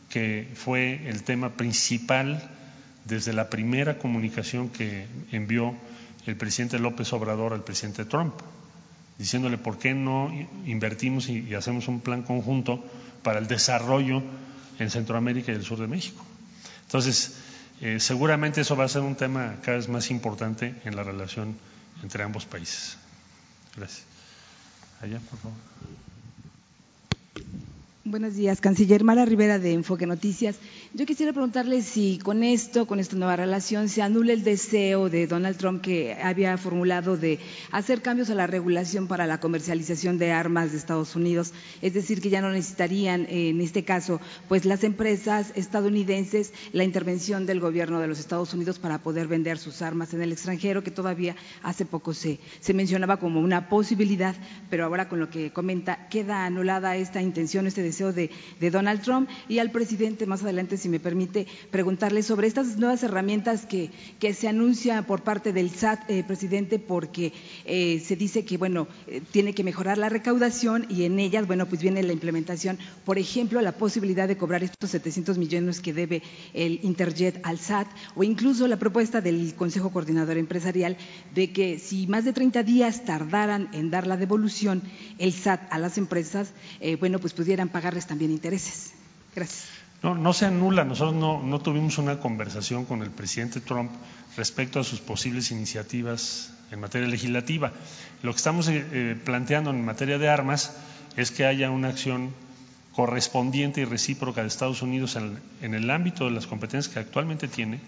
que fue el tema principal desde la primera comunicación que envió el presidente López Obrador al presidente Trump diciéndole por qué no invertimos y, hacemos un plan conjunto para el desarrollo en Centroamérica y el sur de México. Entonces, eh, seguramente eso va a ser un tema cada vez más importante en la relación entre ambos países. Gracias. Allá, por favor. Buenos días, canciller Mara Rivera de Enfoque Noticias. Yo quisiera preguntarle si con esto, con esta nueva relación, se anula el deseo de Donald Trump que había formulado de hacer cambios a la regulación para la comercialización de armas de Estados Unidos, es decir, que ya no necesitarían, en este caso, pues las empresas estadounidenses la intervención del gobierno de los Estados Unidos para poder vender sus armas en el extranjero, que todavía hace poco se, se mencionaba como una posibilidad, pero ahora con lo que comenta queda anulada esta intención, este deseo de, Donald Trump. Y al presidente más adelante, si me permite, preguntarle sobre estas nuevas herramientas que, se anuncia por parte del SAT, eh, presidente, porque eh, se dice que, bueno, eh, tiene que mejorar la recaudación y en ellas, bueno, pues viene la implementación, por ejemplo, la posibilidad de cobrar estos 700 millones que debe el Interjet al SAT o incluso la propuesta del Consejo Coordinador Empresarial de que si más de 30 días tardaran en dar la devolución el SAT a las empresas, bueno, pues pudieran pagar también intereses. Gracias. No, no se anula. Nosotros no, tuvimos una conversación con el presidente Trump respecto a sus posibles iniciativas en materia legislativa. Lo que estamos eh, planteando en materia de armas es que haya una acción correspondiente y recíproca de Estados Unidos en, en, el ámbito de las competencias que actualmente tiene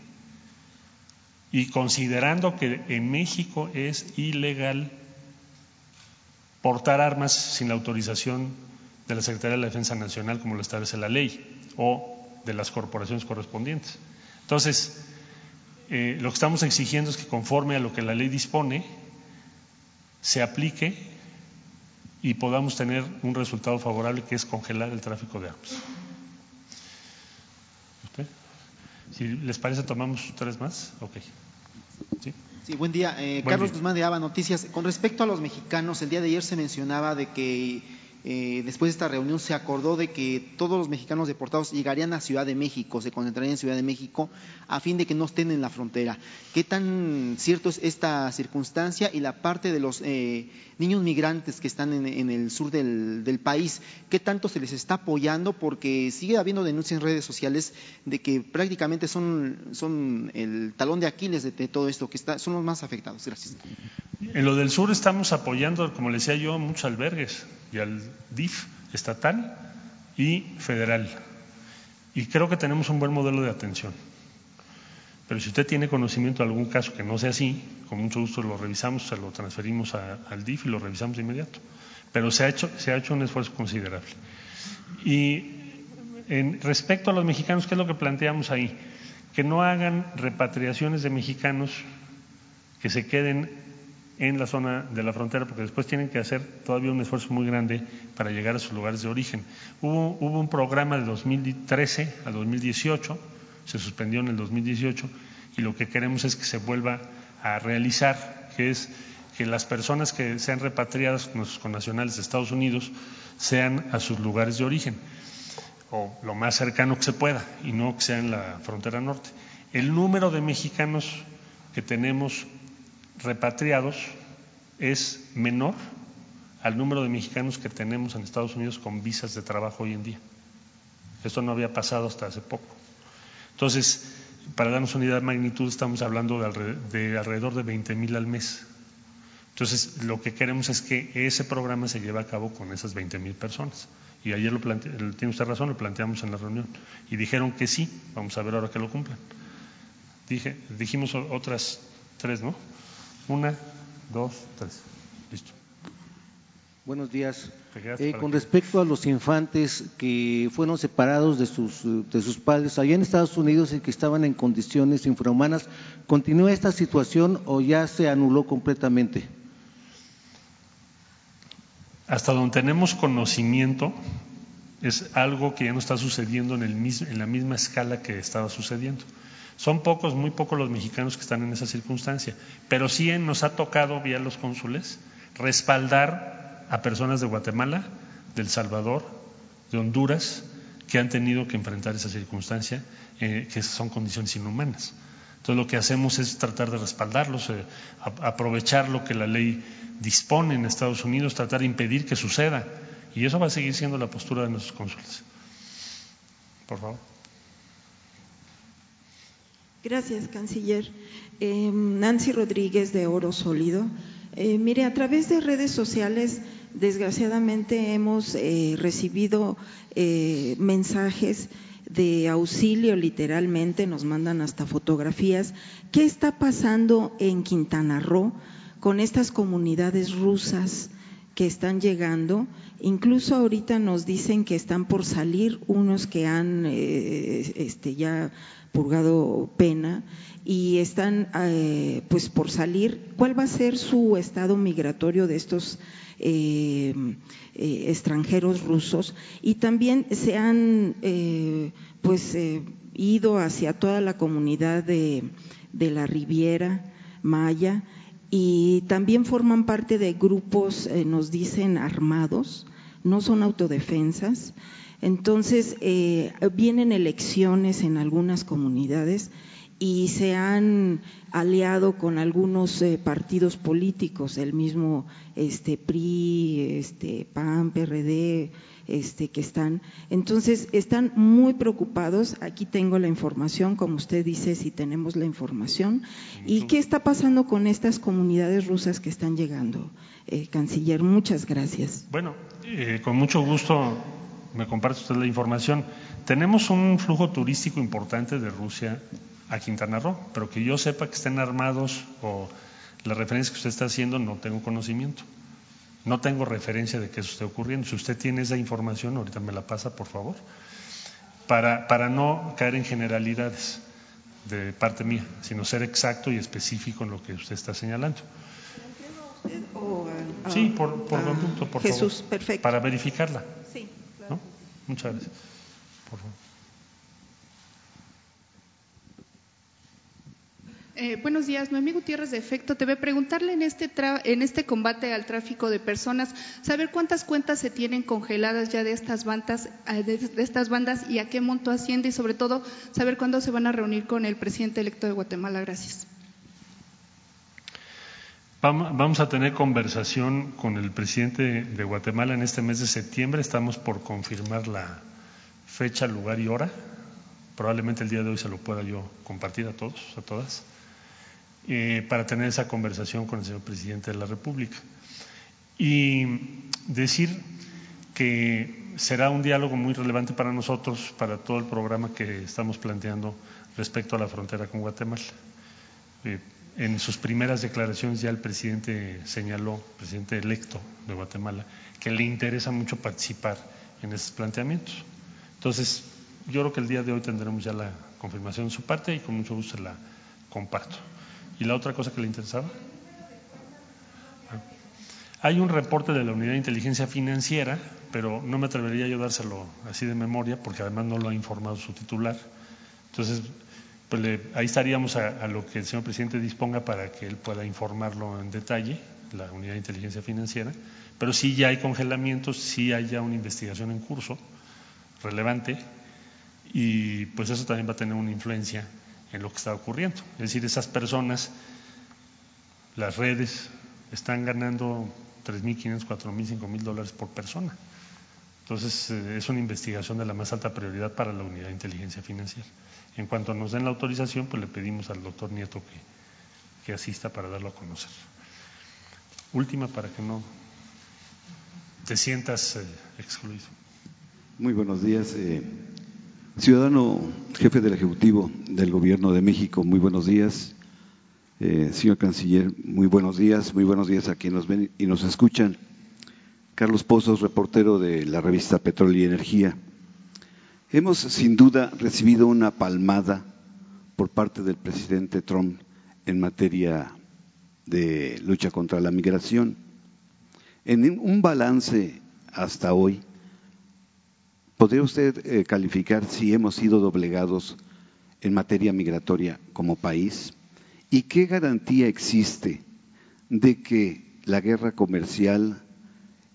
y considerando que en México es ilegal portar armas sin la autorización de la Secretaría de la Defensa Nacional, como lo establece la ley, o de las corporaciones correspondientes. Entonces, eh, lo que estamos exigiendo es que conforme a lo que la ley dispone, se aplique y podamos tener un resultado favorable que es congelar el tráfico de armas. Si les parece, tomamos tres más. Ok. ¿Sí? Sí, buen día. Eh, Carlos Guzmán de ABA Noticias. Con respecto a los mexicanos, el día de ayer se mencionaba de que eh, después de esta reunión se acordó de que todos los mexicanos deportados llegarían a Ciudad de México, se concentrarían en Ciudad de México a fin de que no estén en la frontera. ¿Qué tan cierto es esta circunstancia y la parte de los eh, niños migrantes que están en, el sur del, país? ¿Qué tanto se les está apoyando? Porque sigue habiendo denuncias en redes sociales de que prácticamente son, son el talón de Aquiles de, todo esto, que está, son los más afectados. Gracias. En lo del sur estamos apoyando, como le decía yo, muchos albergues y al DIF estatal y federal. Y creo que tenemos un buen modelo de atención. Pero si usted tiene conocimiento de algún caso que no sea así, con mucho gusto lo revisamos, se lo transferimos al DIF y lo revisamos de inmediato. Pero se ha hecho, se ha hecho un esfuerzo considerable. Y en, respecto a los mexicanos, ¿qué es lo que planteamos ahí? Que no hagan repatriaciones de mexicanos que se queden en la zona de la frontera, porque después tienen que hacer todavía un esfuerzo muy grande para llegar a sus lugares de origen. Hubo, hubo un programa de 2013 a 2018, se suspendió en el 2018, y lo que queremos es que se vuelva a realizar, que es que las personas que sean repatriadas, nuestros connacionales de Estados Unidos, sean a sus lugares de origen, o lo más cercano que se pueda, y no que sea en la frontera norte. El número de mexicanos que tenemos repatriados es menor al número de mexicanos que tenemos en Estados Unidos con visas de trabajo hoy en día. Esto no había pasado hasta hace poco. Entonces, para darnos una idea de magnitud, estamos hablando de alrededor de, 20 mil al mes. Entonces, lo que queremos es que ese programa se lleve a cabo con esas 20 mil personas. Y ayer lo plante, tiene usted razón, lo planteamos en la reunión. Y dijeron que sí, vamos a ver ahora que lo cumplan. Dije, dijimos otras tres, ¿no? Una, dos, tres. Listo. Buenos días. Eh, con respecto a los infantes que fueron separados de sus, de sus padres allá en Estados Unidos y que estaban en condiciones infrahumanas, ¿continúa esta situación o ya se anuló completamente? hasta donde tenemos conocimiento, es algo que ya no está sucediendo en, el en la misma escala que estaba sucediendo. Son pocos, muy pocos los mexicanos que están en esa circunstancia, pero sí nos ha tocado, vía los cónsules, respaldar a personas de Guatemala, de El Salvador, de Honduras, que han tenido que enfrentar esa circunstancia, eh, que son condiciones inhumanas. Entonces lo que hacemos es tratar de respaldarlos, eh, aprovechar lo que la ley dispone en Estados Unidos, tratar de impedir que suceda. Y eso va a seguir siendo la postura de nuestros cónsules. Por favor. Gracias, canciller. Eh, Nancy Rodríguez de Oro Sólido. Eh, mire, a través de redes sociales, desgraciadamente hemos eh, recibido mensajes de auxilio, literalmente, nos mandan hasta fotografías. ¿Qué está pasando en Quintana Roo con estas comunidades rusas que están llegando? Incluso ahorita nos dicen que están por salir unos que han este, ya purgado pena y están eh, pues por salir. ¿Cuál va a ser su estado migratorio de estos eh, eh, extranjeros rusos? Y también se han pues ido hacia toda la comunidad de, de la Riviera Maya y también forman parte de grupos, nos dicen, armados, no son autodefensas. Entonces, eh, vienen elecciones en algunas comunidades y se han aliado con algunos eh, partidos políticos, el mismo este, PRI, este, PAN, PRD, este, que están. Entonces, están muy preocupados. Aquí tengo la información, como usted dice, si tenemos la información. ¿Y qué está pasando con estas comunidades rusas que están llegando, eh, canciller? Muchas gracias. Bueno, con mucho gusto me comparte usted la información. Tenemos un flujo turístico importante de Rusia a Quintana Roo, pero que yo sepa que estén armados o la referencia que usted está haciendo no tengo conocimiento. No tengo referencia de que eso esté ocurriendo. Si usted tiene esa información, ahorita me la pasa, por favor, para, para no caer en generalidades de parte mía, sino ser exacto y específico en lo que usted está señalando. sí, por, por, por Jesús, perfecto. Para verificarla. Muchas gracias. Eh, buenos días, Noemí Gutiérrez de Efecto TV. Preguntarle en este, en este combate al tráfico de personas, saber cuántas cuentas se tienen congeladas ya de estas bandas, eh, de estas bandas y a qué monto asciende y sobre todo saber cuándo se van a reunir con el presidente electo de Guatemala. Gracias. Vamos a tener conversación con el presidente de Guatemala en este mes de septiembre. Estamos por confirmar la fecha, lugar y hora. Probablemente el día de hoy se lo pueda yo compartir a todos, a todas, eh, para tener esa conversación con el señor presidente de la República. Y decir que será un diálogo muy relevante para nosotros, para todo el programa que estamos planteando respecto a la frontera con Guatemala. Eh, en sus primeras declaraciones ya el presidente señaló, presidente electo de Guatemala, que le interesa mucho participar en esos planteamientos. Entonces, yo creo que el día de hoy tendremos ya la confirmación de su parte y con mucho gusto la comparto. ¿Y la otra cosa que le interesaba? Hay un reporte de la Unidad de Inteligencia Financiera, pero no me atrevería yo dárselo así de memoria, porque además no lo ha informado su titular. Entonces, pues ahí estaríamos a, lo que el señor presidente disponga para que él pueda informarlo en detalle, la unidad de inteligencia financiera, pero sí ya hay congelamientos, sí hay ya una investigación en curso relevante y pues eso también va a tener una influencia en lo que está ocurriendo. Es decir, esas personas, las redes, están ganando 3.500, 4.000, 5.000 dólares por persona. Entonces, eh, es una investigación de la más alta prioridad para la unidad de inteligencia financiera. En cuanto nos den la autorización, pues le pedimos al doctor Nieto que, asista para darlo a conocer. Última para que no te sientas eh, excluido. Muy buenos días. Eh, ciudadano jefe del Ejecutivo del Gobierno de México, muy buenos días. Eh, señor Canciller, muy buenos días. Muy buenos días a quienes nos ven y nos escuchan. Carlos Pozos, reportero de la revista Petróleo y Energía. Hemos sin duda recibido una palmada por parte del presidente Trump en materia de lucha contra la migración. En un balance hasta hoy, ¿podría usted eh, calificar si hemos sido doblegados en materia migratoria como país? ¿Y qué garantía existe de que la guerra comercial,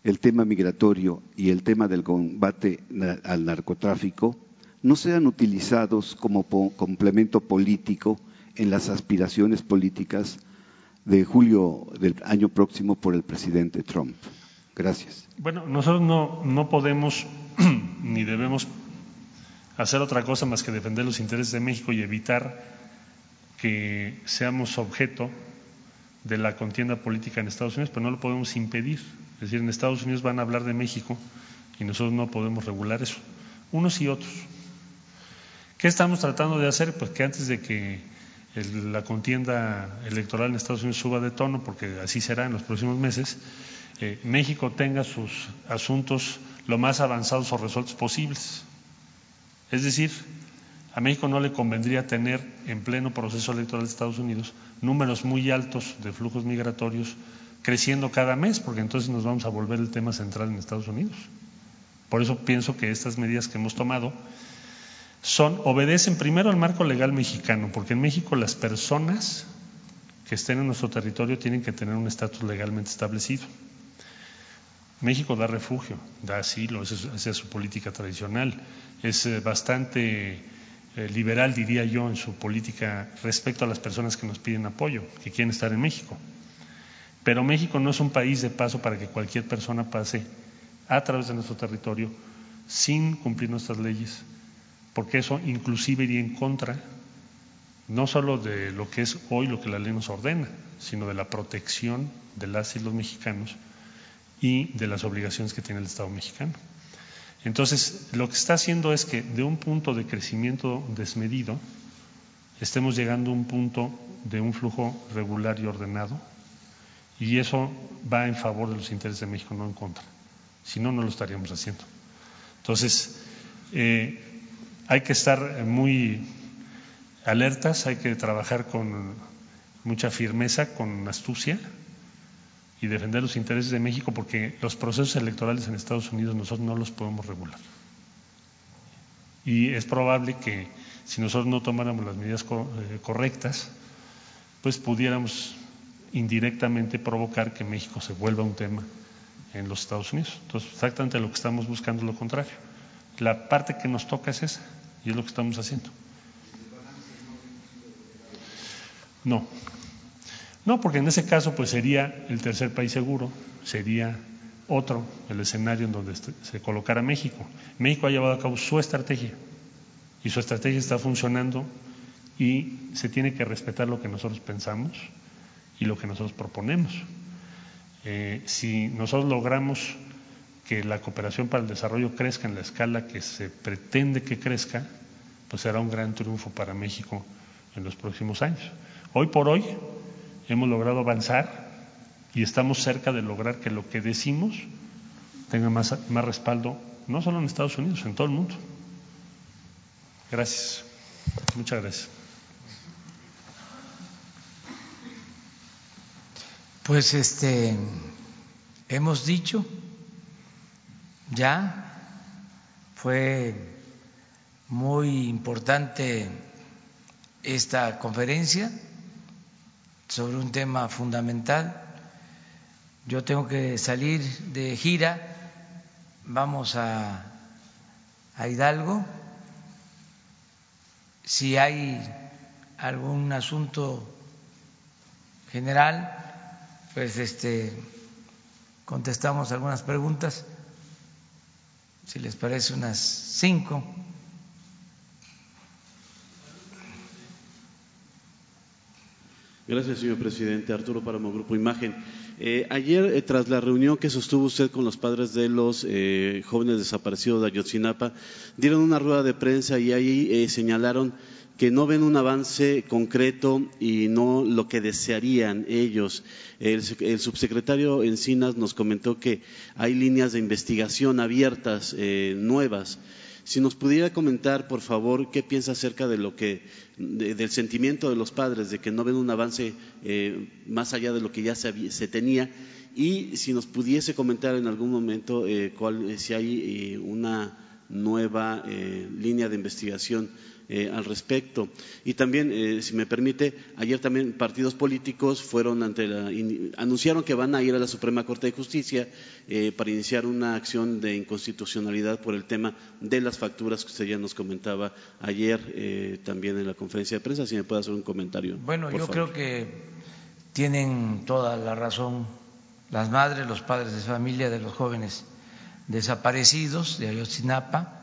el tema migratorio y el tema del combate al narcotráfico no sean utilizados como complemento político en las aspiraciones políticas de julio del año próximo por el presidente Trump. Gracias. Bueno, nosotros no, no podemos (clears throat) ni debemos hacer otra cosa más que defender los intereses de México y evitar que seamos objeto de la contienda política en Estados Unidos, pero no lo podemos impedir. Es decir, en Estados Unidos van a hablar de México y nosotros no podemos regular eso, unos y otros. ¿Qué estamos tratando de hacer? Pues que antes de que la contienda electoral en Estados Unidos suba de tono, porque así será en los próximos meses, eh, México tenga sus asuntos lo más avanzados o resueltos posibles. Es decir, a México no le convendría tener en pleno proceso electoral de Estados Unidos números muy altos de flujos migratorios creciendo cada mes, porque entonces nos vamos a volver el tema central en Estados Unidos. Por eso pienso que estas medidas que hemos tomado obedecen primero al marco legal mexicano, porque en México las personas que estén en nuestro territorio tienen que tener un estatus legalmente establecido. México da refugio, da asilo, esa es su política tradicional. Es eh, bastante eh, liberal, diría yo, en su política respecto a las personas que nos piden apoyo, que quieren estar en México. Pero México no es un país de paso para que cualquier persona pase a través de nuestro territorio sin cumplir nuestras leyes, porque eso inclusive iría en contra no solo de lo que es hoy lo que la ley nos ordena, sino de la protección de las y los mexicanos y de las obligaciones que tiene el Estado mexicano. Entonces, lo que está haciendo es que de un punto de crecimiento desmedido estemos llegando a un punto de un flujo regular y ordenado, y eso va en favor de los intereses de México, no en contra. Si no, no lo estaríamos haciendo. Entonces, eh, hay que estar muy alertas, hay que trabajar con mucha firmeza, con astucia y defender los intereses de México porque los procesos electorales en Estados Unidos nosotros no los podemos regular. Y es probable que si nosotros no tomáramos las medidas eh, correctas, pues pudiéramos indirectamente provocar que México se vuelva un tema en los Estados Unidos. Entonces, exactamente lo que estamos buscando es lo contrario. La parte que nos toca es esa y es lo que estamos haciendo. No, no, porque en ese caso pues sería el tercer país seguro, sería otro el escenario en donde se colocara México. México ha llevado a cabo su estrategia y su estrategia está funcionando y se tiene que respetar lo que nosotros pensamos y lo que nosotros proponemos. Eh, si nosotros logramos que la cooperación para el desarrollo crezca en la escala que se pretende que crezca, pues será un gran triunfo para México en los próximos años. Hoy por hoy hemos logrado avanzar y estamos cerca de lograr que lo que decimos tenga más, más respaldo, no solo en Estados Unidos, en todo el mundo. Gracias. Muchas gracias. Pues este hemos dicho ya fue muy importante esta conferencia sobre un tema fundamental. Yo tengo que salir de gira, vamos a, Hidalgo. Si hay algún asunto general, pues este contestamos algunas preguntas, si les parece unas cinco. Gracias, señor presidente. Arturo Páramo, Grupo Imagen. Eh, ayer, eh, tras la reunión que sostuvo usted con los padres de los eh, jóvenes desaparecidos de Ayotzinapa, dieron una rueda de prensa y ahí señalaron que no ven un avance concreto y no lo que desearían ellos. El, el subsecretario Encinas nos comentó que hay líneas de investigación abiertas, nuevas. Si nos pudiera comentar, por favor, qué piensa acerca de lo que, del sentimiento de los padres, de que no ven un avance eh, más allá de lo que ya se, se, tenía. Y si nos pudiese comentar en algún momento eh, cuál, si hay una nueva línea de investigación eh, al respecto. Y también, eh, si me permite, ayer también partidos políticos fueron ante la, anunciaron que van a ir a la Suprema Corte de Justicia eh, para iniciar una acción de inconstitucionalidad por el tema de las facturas que usted ya nos comentaba ayer también en la conferencia de prensa. Si me puede hacer un comentario. Bueno, yo creo que tienen toda la razón las madres, los padres de familia de los jóvenes desaparecidos de Ayotzinapa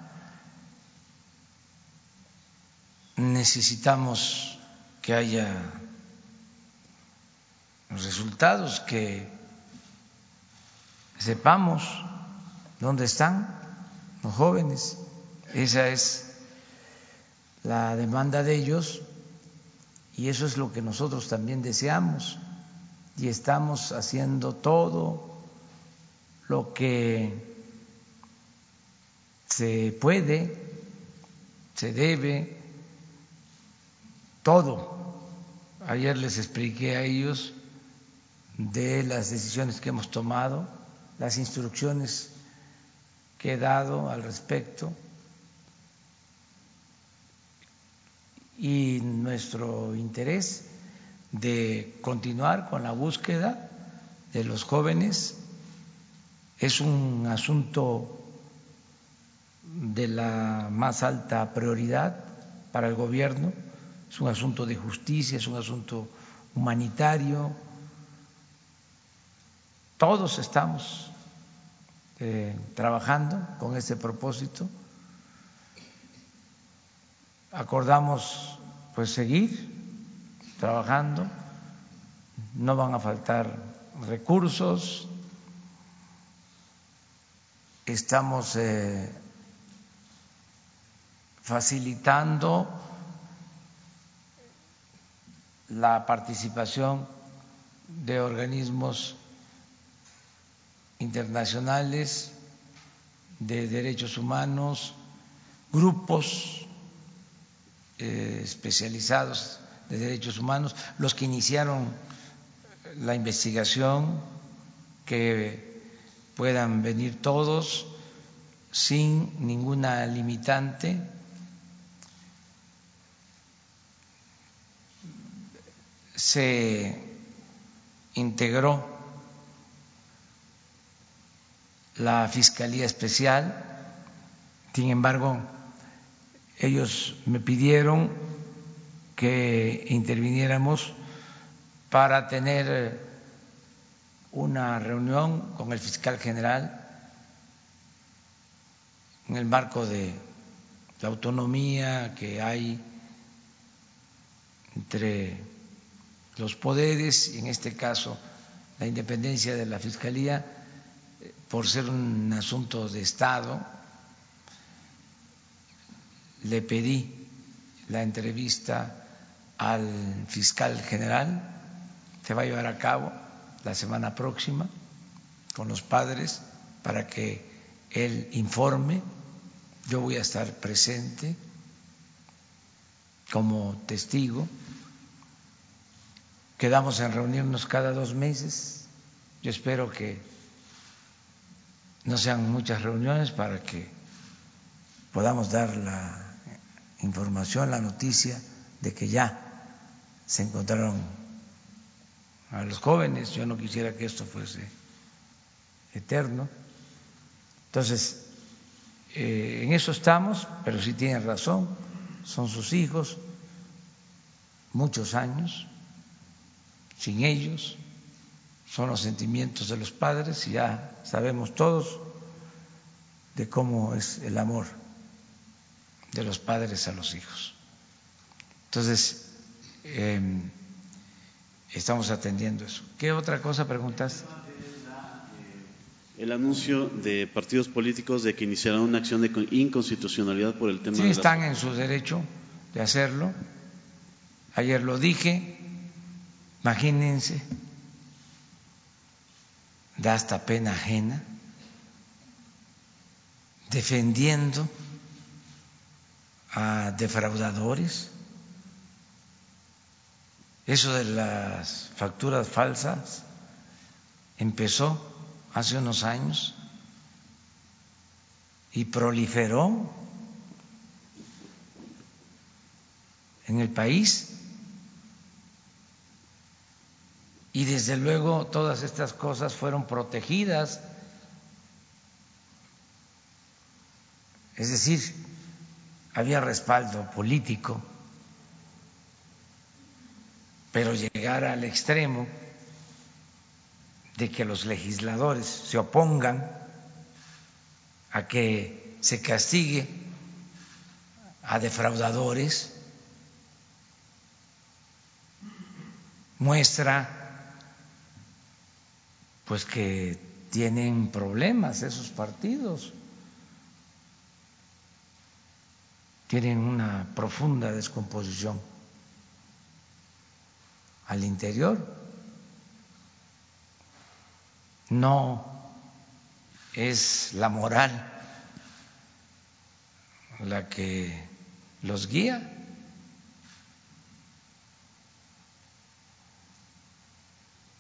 necesitamos que haya resultados, que sepamos dónde están los jóvenes. Esa es la demanda de ellos y eso es lo que nosotros también deseamos y estamos haciendo todo lo que se puede, se debe todo. Ayer les expliqué a ellos de las decisiones que hemos tomado, las instrucciones que he dado al respecto y nuestro interés de continuar con la búsqueda de los jóvenes es un asunto de la más alta prioridad para el gobierno es un asunto de justicia, es un asunto humanitario. Todos estamos eh, trabajando con ese propósito. Acordamos pues seguir trabajando, no van a faltar recursos, estamos eh, facilitando la participación de organismos internacionales de derechos humanos, grupos eh, especializados de derechos humanos, los que iniciaron la investigación, que puedan venir todos sin ninguna limitante se integró la Fiscalía Especial, sin embargo, ellos me pidieron que interviniéramos para tener una reunión con el fiscal general en el marco de la autonomía que hay entre los poderes, en este caso la independencia de la Fiscalía, por ser un asunto de Estado, le pedí la entrevista al fiscal general, se va a llevar a cabo la semana próxima con los padres para que él informe, yo voy a estar presente como testigo Quedamos en reunirnos cada dos meses. Yo espero que no sean muchas reuniones para que podamos dar la información, la noticia de que ya se encontraron a los jóvenes. Yo no quisiera que esto fuese eterno. Entonces, eh, en eso estamos, pero sí tienen razón, son sus hijos, muchos años sin ellos, son los sentimientos de los padres y ya sabemos todos de cómo es el amor de los padres a los hijos. Entonces, em, estamos atendiendo eso. ¿Qué otra cosa preguntas? El anuncio de partidos políticos de que iniciarán una acción de inconstitucionalidad por el tema. Sí, están en su derecho de hacerlo. Ayer lo dije, Imagínense, da hasta pena ajena, defendiendo a defraudadores. Eso de las facturas falsas empezó hace unos años y proliferó en el país y desde luego todas estas cosas fueron protegidas. Es decir, había respaldo político, pero llegar al extremo de que los legisladores se opongan a que se castigue a defraudadores muestra pues que tienen problemas esos partidos, tienen una profunda descomposición al interior. No es la moral la que los guía.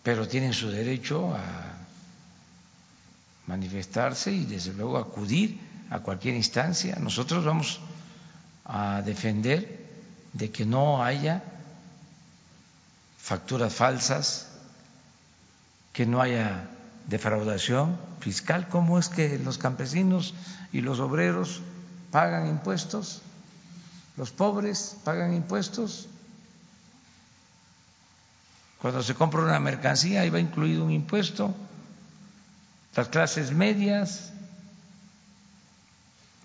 Pero tienen su derecho a manifestarse y desde luego acudir a cualquier instancia. Nosotros vamos a defender de que no haya facturas falsas, que no haya defraudación fiscal. ¿Cómo es que los campesinos y los obreros pagan impuestos? ¿Los pobres pagan impuestos? Cuando se compra una mercancía, ahí va incluido un impuesto. Las clases medias,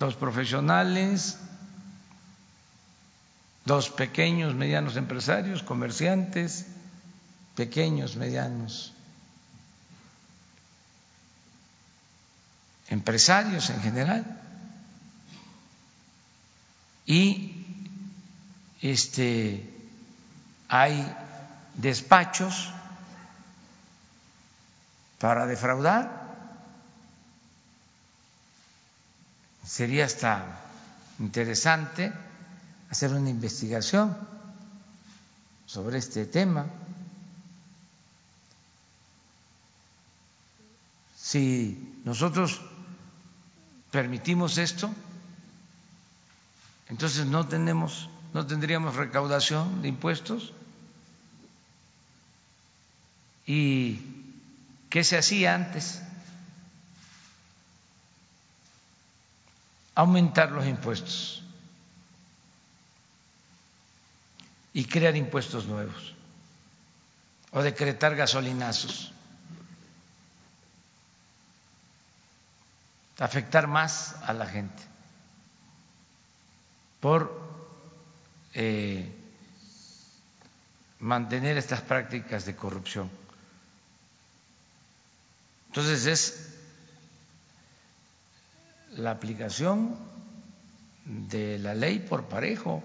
los profesionales, los pequeños, medianos empresarios, comerciantes, pequeños, medianos empresarios en general. Y este hay despachos para defraudar. Sería hasta interesante hacer una investigación sobre este tema. Si nosotros permitimos esto, entonces no tenemos, no tendríamos recaudación de impuestos. ¿Y qué se hacía antes? Aumentar los impuestos y crear impuestos nuevos o decretar gasolinazos, afectar más a la gente por eh, mantener estas prácticas de corrupción. Entonces es la aplicación de la ley por parejo.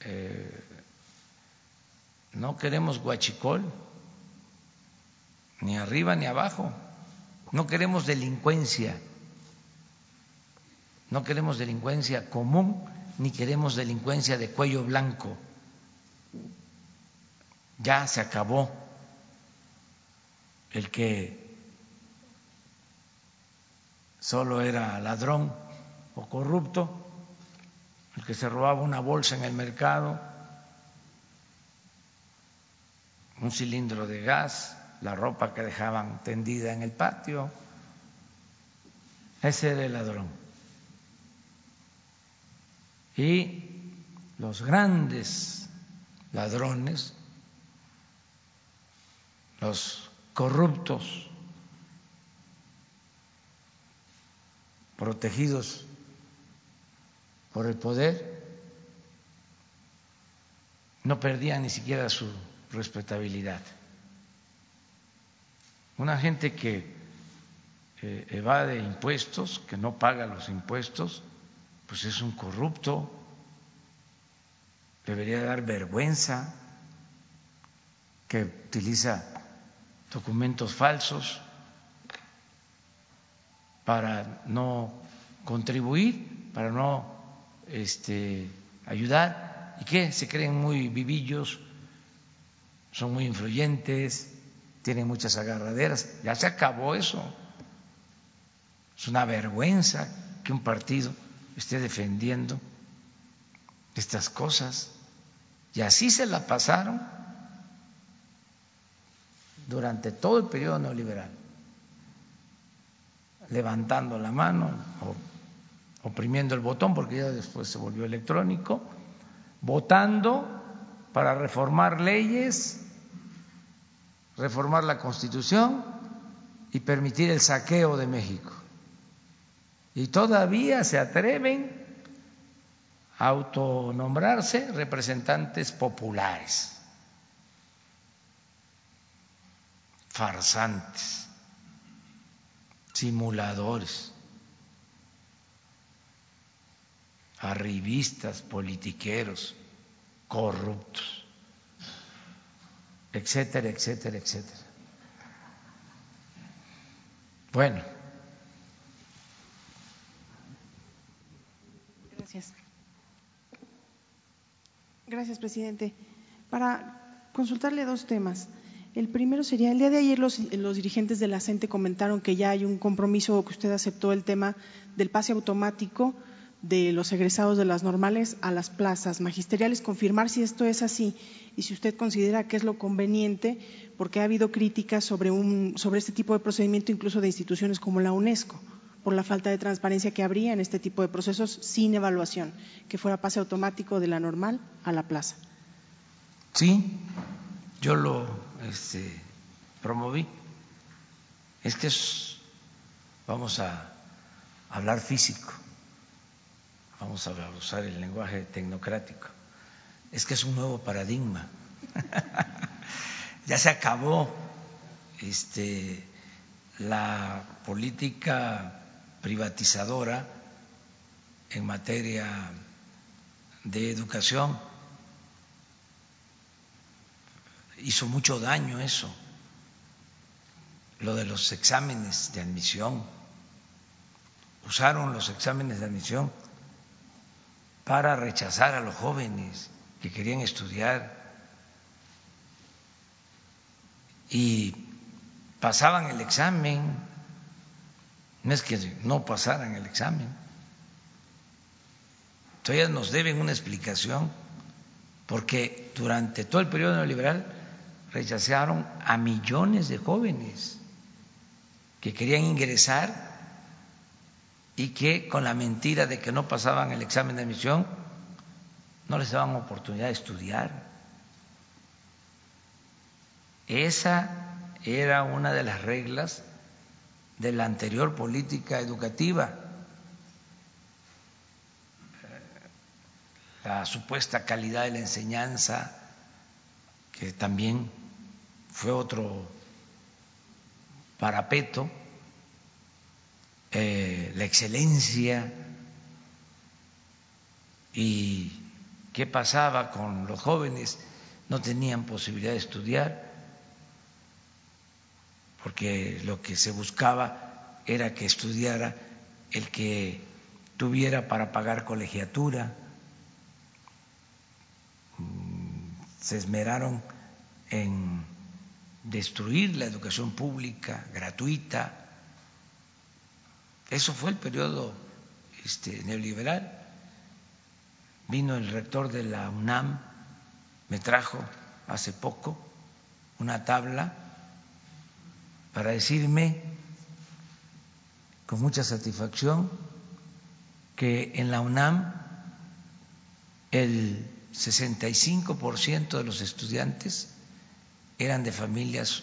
Eh, no queremos guachicol, ni arriba ni abajo. No queremos delincuencia. No queremos delincuencia común, ni queremos delincuencia de cuello blanco. Ya se acabó el que solo era ladrón o corrupto, el que se robaba una bolsa en el mercado, un cilindro de gas, la ropa que dejaban tendida en el patio. Ese era el ladrón. Y los grandes ladrones, los corruptos, protegidos por el poder, no perdían ni siquiera su respetabilidad. Una gente que eh, evade impuestos, que no paga los impuestos, pues es un corrupto, debería dar vergüenza que utiliza documentos falsos para no contribuir, para no este, ayudar ¿Y qué? Se creen muy vivillos, son muy influyentes, tienen muchas agarraderas. Ya se acabó eso. Es una vergüenza que un partido esté defendiendo estas cosas. Y así se la pasaron durante todo el periodo neoliberal, levantando la mano o oprimiendo el botón, porque ya después se volvió electrónico, votando para reformar leyes, reformar la constitución y permitir el saqueo de México. Y todavía se atreven a autonombrarse representantes populares, farsantes, simuladores, arribistas, politiqueros, corruptos, etcétera, etcétera, etcétera. Bueno. Gracias. Gracias, presidente. Para consultarle dos temas. El primero sería, el día de ayer los, dirigentes de la CENTE comentaron que ya hay un compromiso, que usted aceptó el tema del pase automático de los egresados de las normales a las plazas magisteriales, confirmar si esto es así y si usted considera que es lo conveniente, porque ha habido críticas sobre, un, sobre este tipo de procedimiento incluso de instituciones como la UNESCO, por la falta de transparencia que habría en este tipo de procesos sin evaluación, que fuera pase automático de la normal a la plaza. Sí, yo lo este, promoví. Es que es, vamos a hablar físico vamos a usar el lenguaje tecnocrático, es que es un nuevo paradigma. (laughs) ya se acabó este, la política privatizadora en materia de educación. Hizo mucho daño eso, lo de los exámenes de admisión. Usaron los exámenes de admisión para rechazar a los jóvenes que querían estudiar. Y pasaban el examen, no es que no pasaran el examen, todavía nos deben una explicación porque durante todo el periodo neoliberal rechazaron a millones de jóvenes que querían ingresar y que con la mentira de que no pasaban el examen de admisión no les daban oportunidad de estudiar. Esa era una de las reglas de la anterior política educativa. La supuesta calidad de la enseñanza, que también fue otro parapeto eh, la excelencia y qué pasaba con los jóvenes, no tenían posibilidad de estudiar, porque lo que se buscaba era que estudiara el que tuviera para pagar colegiatura. Mm, se esmeraron en destruir la educación pública gratuita, eso fue el periodo este, neoliberal. Vino el rector de la UNAM, me trajo hace poco una tabla para decirme con mucha satisfacción que en la UNAM el 65% de los estudiantes eran de familias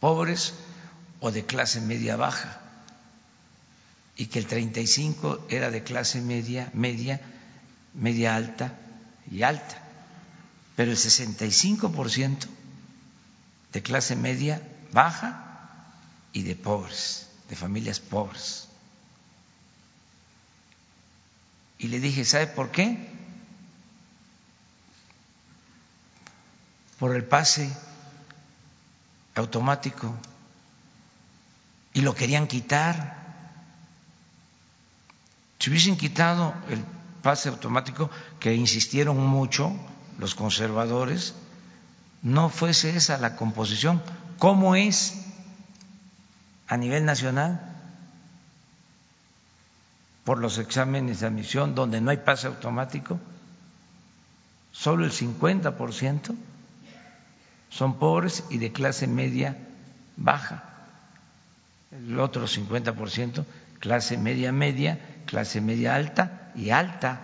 pobres o de clase media baja y que el 35 era de clase media, media, media alta y alta, pero el 65% de clase media baja y de pobres, de familias pobres. Y le dije, ¿sabe por qué? Por el pase automático y lo querían quitar. Si hubiesen quitado el pase automático que insistieron mucho los conservadores, no fuese esa la composición. ¿Cómo es a nivel nacional? Por los exámenes de admisión donde no hay pase automático, solo el 50% son pobres y de clase media baja. El otro 50% clase media media, clase media alta y alta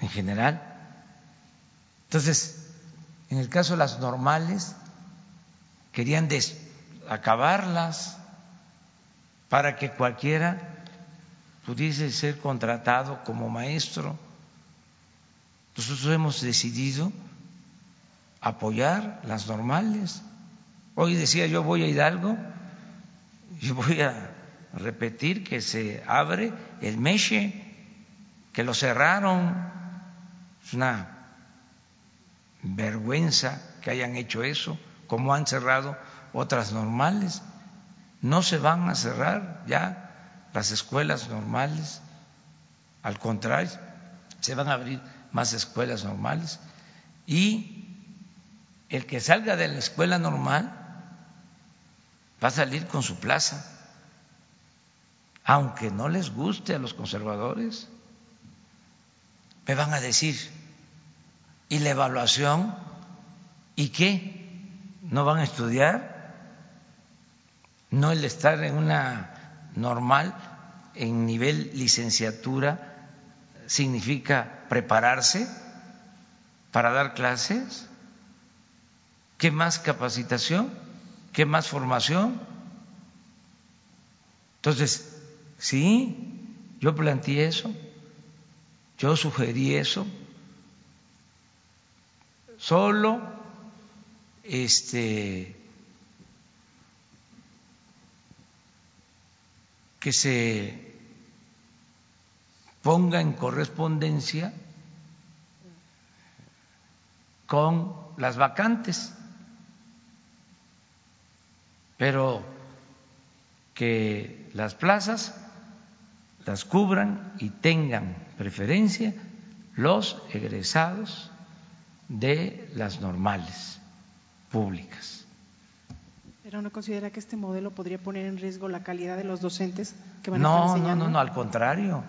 en general. Entonces, en el caso de las normales, querían acabarlas para que cualquiera pudiese ser contratado como maestro. Nosotros hemos decidido apoyar las normales. Hoy decía yo voy a Hidalgo y (laughs) voy a repetir que se abre el Meche, que lo cerraron. Es una vergüenza que hayan hecho eso, como han cerrado otras normales. No se van a cerrar ya las escuelas normales, al contrario, se van a abrir más escuelas normales y el que salga de la escuela normal va a salir con su plaza aunque no les guste a los conservadores, me van a decir, ¿y la evaluación? ¿Y qué? ¿No van a estudiar? ¿No el estar en una normal, en nivel licenciatura, significa prepararse para dar clases? ¿Qué más capacitación? ¿Qué más formación? Entonces, Sí, yo planteé eso, yo sugerí eso. Solo este que se ponga en correspondencia con las vacantes, pero que las plazas las cubran y tengan preferencia los egresados de las normales públicas. ¿Pero no considera que este modelo podría poner en riesgo la calidad de los docentes que van a estar enseñando? No, no, no, al contrario.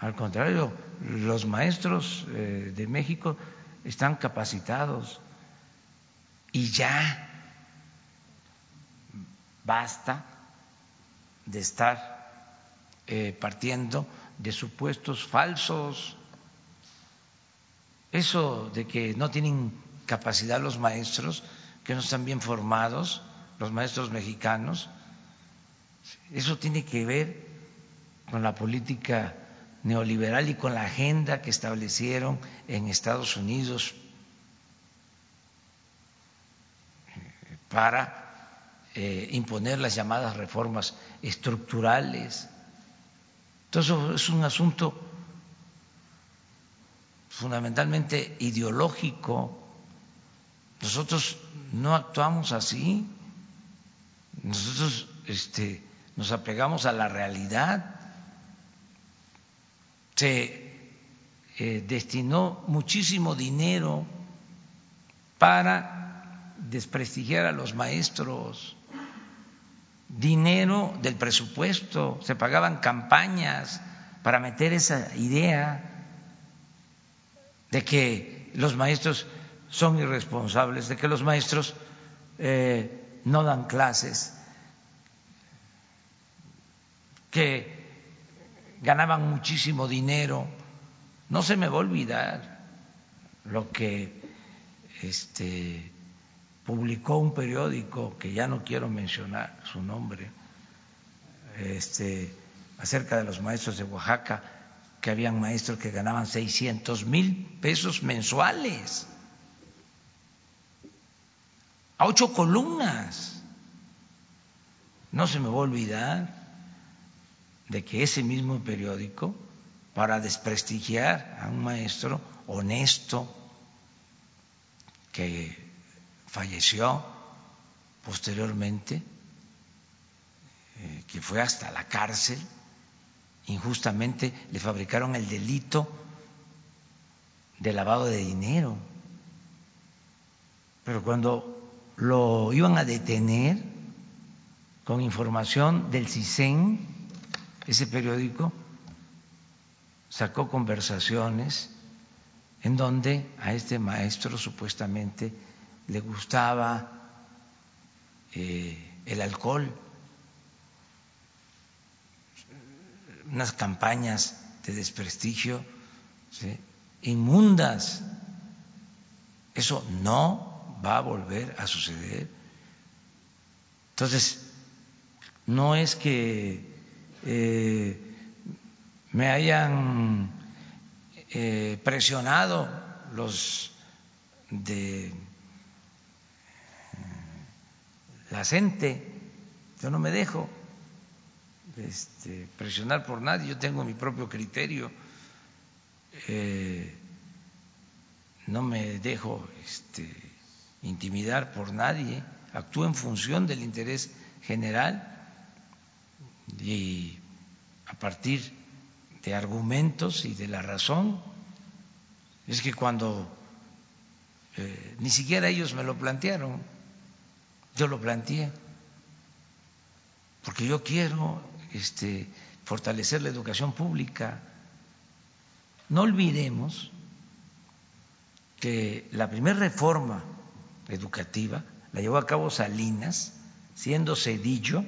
Al contrario, los maestros eh, de México están capacitados y ya basta de estar eh, partiendo de supuestos falsos. Eso de que no tienen capacidad los maestros, que no están bien formados, los maestros mexicanos, eso tiene que ver con la política neoliberal y con la agenda que establecieron en Estados Unidos para eh, imponer las llamadas reformas estructurales. Entonces es un asunto fundamentalmente ideológico. Nosotros no actuamos así. Nosotros este, nos apegamos a la realidad. Se eh, destinó muchísimo dinero para desprestigiar a los maestros dinero del presupuesto, se pagaban campañas para meter esa idea de que los maestros son irresponsables, de que los maestros eh, no dan clases, que ganaban muchísimo dinero. No se me va a olvidar lo que este, publicó un periódico que ya no quiero mencionar su nombre, este, acerca de los maestros de Oaxaca, que habían maestros que ganaban 600 mil pesos mensuales, a ocho columnas. No se me va a olvidar de que ese mismo periódico, para desprestigiar a un maestro honesto, que falleció posteriormente, eh, que fue hasta la cárcel, injustamente le fabricaron el delito de lavado de dinero. Pero cuando lo iban a detener con información del CISEN, ese periódico sacó conversaciones en donde a este maestro supuestamente le gustaba eh, el alcohol, unas campañas de desprestigio inmundas. Eso no va a volver a suceder. Entonces, no es que eh, me hayan eh, presionado los de eh, la gente, yo no me dejo este, presionar por nadie, yo tengo mi propio criterio, no me dejo este, intimidar por nadie, actúo en función del interés general y a partir de argumentos y de la razón. Es que cuando eh, ni siquiera ellos me lo plantearon, yo lo planteé, porque yo quiero este, fortalecer la educación pública. No olvidemos que la primera reforma educativa la llevó a cabo Salinas, siendo Cedillo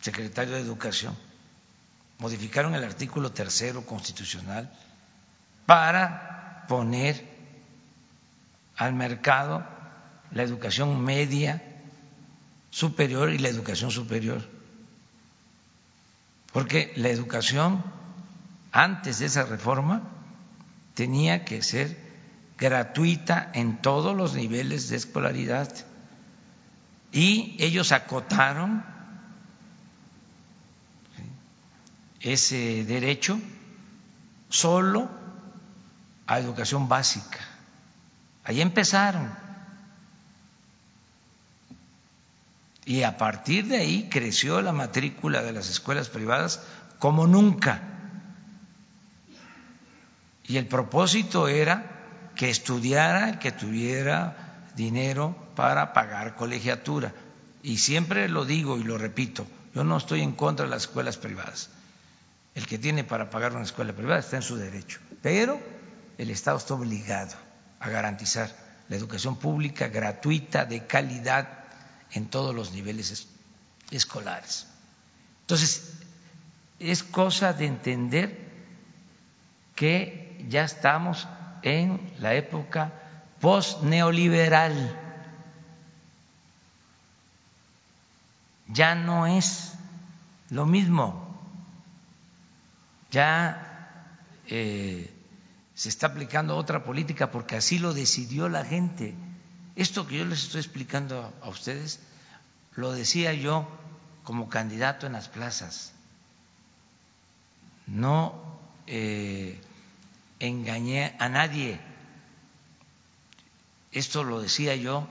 secretario de Educación, modificaron el artículo tercero constitucional para poner al mercado la educación media, superior y la educación superior. Porque la educación, antes de esa reforma, tenía que ser gratuita en todos los niveles de escolaridad. Y ellos acotaron ese derecho solo a educación básica. Ahí empezaron. Y a partir de ahí creció la matrícula de las escuelas privadas como nunca. Y el propósito era que estudiara, que tuviera dinero para pagar colegiatura. Y siempre lo digo y lo repito, yo no estoy en contra de las escuelas privadas el que tiene para pagar una escuela privada está en su derecho, pero el Estado está obligado a garantizar la educación pública gratuita, de calidad, en todos los niveles escolares. Entonces, es cosa de entender que ya estamos en la época post-neoliberal. Ya no es lo mismo ya eh, se está aplicando otra política porque así lo decidió la gente. Esto que yo les estoy explicando a ustedes lo decía yo como candidato en las plazas. No eh, engañé a nadie. Esto lo decía yo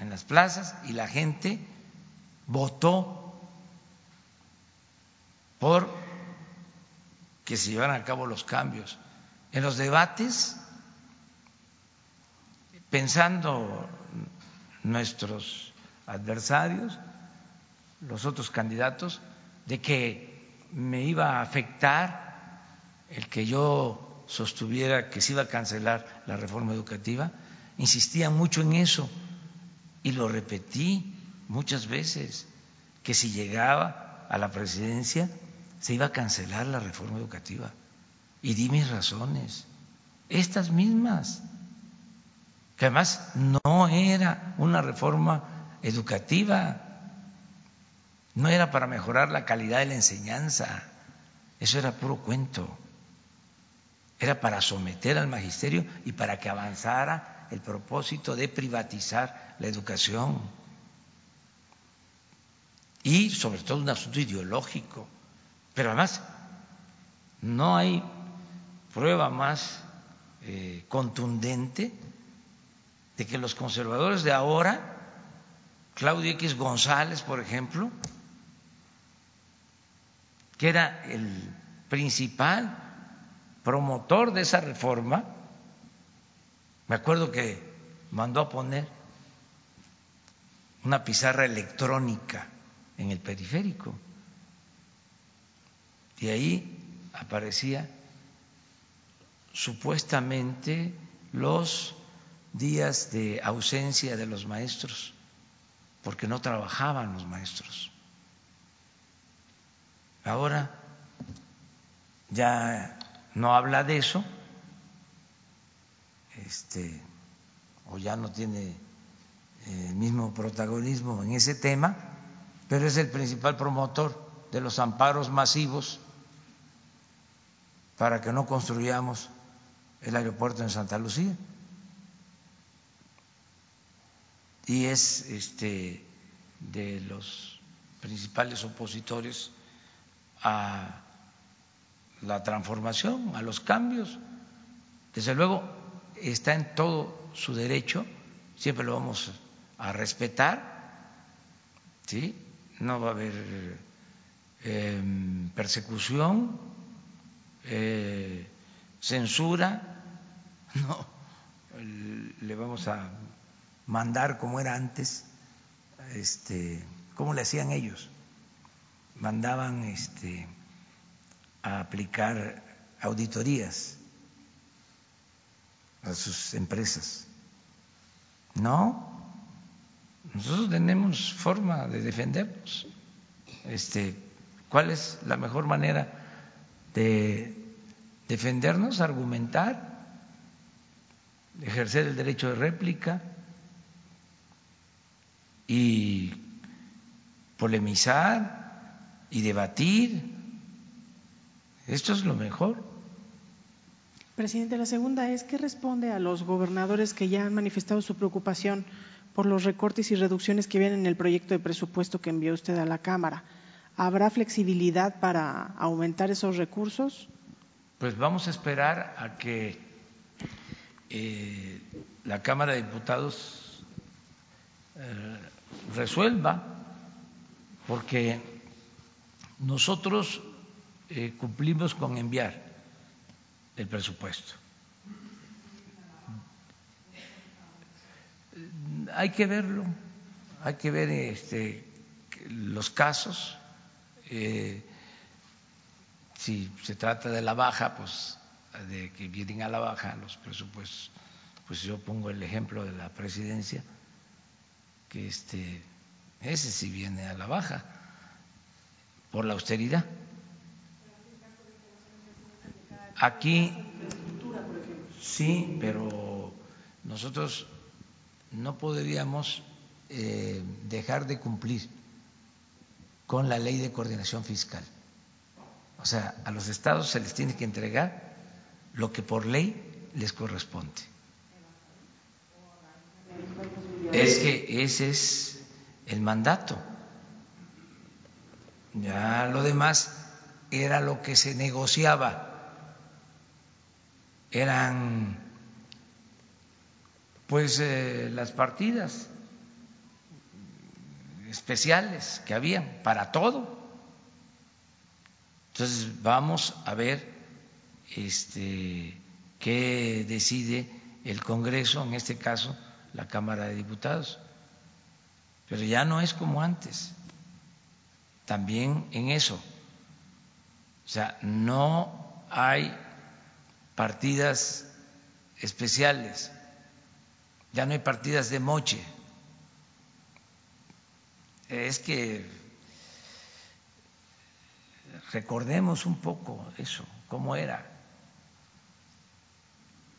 en las plazas y la gente votó por que se llevaran a cabo los cambios. En los debates, pensando nuestros adversarios, los otros candidatos, de que me iba a afectar el que yo sostuviera que se iba a cancelar la reforma educativa, insistía mucho en eso y lo repetí muchas veces, que si llegaba a la presidencia se iba a cancelar la reforma educativa. Y di mis razones, estas mismas, que además no era una reforma educativa, no era para mejorar la calidad de la enseñanza, eso era puro cuento, era para someter al magisterio y para que avanzara el propósito de privatizar la educación. Y sobre todo un asunto ideológico. Pero además, no hay prueba más eh, contundente de que los conservadores de ahora, Claudio X González, por ejemplo, que era el principal promotor de esa reforma, me acuerdo que mandó a poner una pizarra electrónica en el periférico. Y ahí aparecía supuestamente los días de ausencia de los maestros, porque no trabajaban los maestros. Ahora ya no habla de eso, este, o ya no tiene el mismo protagonismo en ese tema, pero es el principal promotor de los amparos masivos para que no construyamos el aeropuerto en Santa Lucía. Y es este de los principales opositores a la transformación, a los cambios. Desde luego está en todo su derecho, siempre lo vamos a respetar, ¿sí? No va a haber em, persecución, eh, censura, (laughs) no, le vamos a mandar como era antes, este, ¿cómo le hacían ellos? Mandaban este, a aplicar auditorías a sus empresas. No, nosotros tenemos forma de defendernos. Este, ¿Cuál es la mejor manera de defendernos? Argumentar, ejercer el derecho de réplica y polemizar y debatir. Esto es lo mejor. Presidente, la segunda es, ¿qué responde a los gobernadores que ya han manifestado su preocupación por los recortes y reducciones que vienen en el proyecto de presupuesto que envió usted a la Cámara? ¿Habrá flexibilidad para aumentar esos recursos? Pues vamos a esperar a que eh, la Cámara de Diputados eh, resuelva, porque nosotros eh, cumplimos con enviar el presupuesto. Hay que verlo, hay que ver este, los casos. Eh, si se trata de la baja, pues de que vienen a la baja los presupuestos, pues yo pongo el ejemplo de la presidencia, este, ese sí viene a la baja por la austeridad. Aquí sí, pero nosotros no podríamos eh, dejar de cumplir con la ley de coordinación fiscal. O sea, a los estados se les tiene que entregar lo que por ley les corresponde. Es que ese es el mandato. Ya lo demás era lo que se negociaba eran pues eh, las partidas especiales que habían para todo. Entonces vamos a ver este qué decide el Congreso, en este caso la Cámara de Diputados. Pero ya no es como antes. También en eso. O sea, no hay partidas especiales, ya no hay partidas de moche. Es que recordemos un poco eso, cómo era.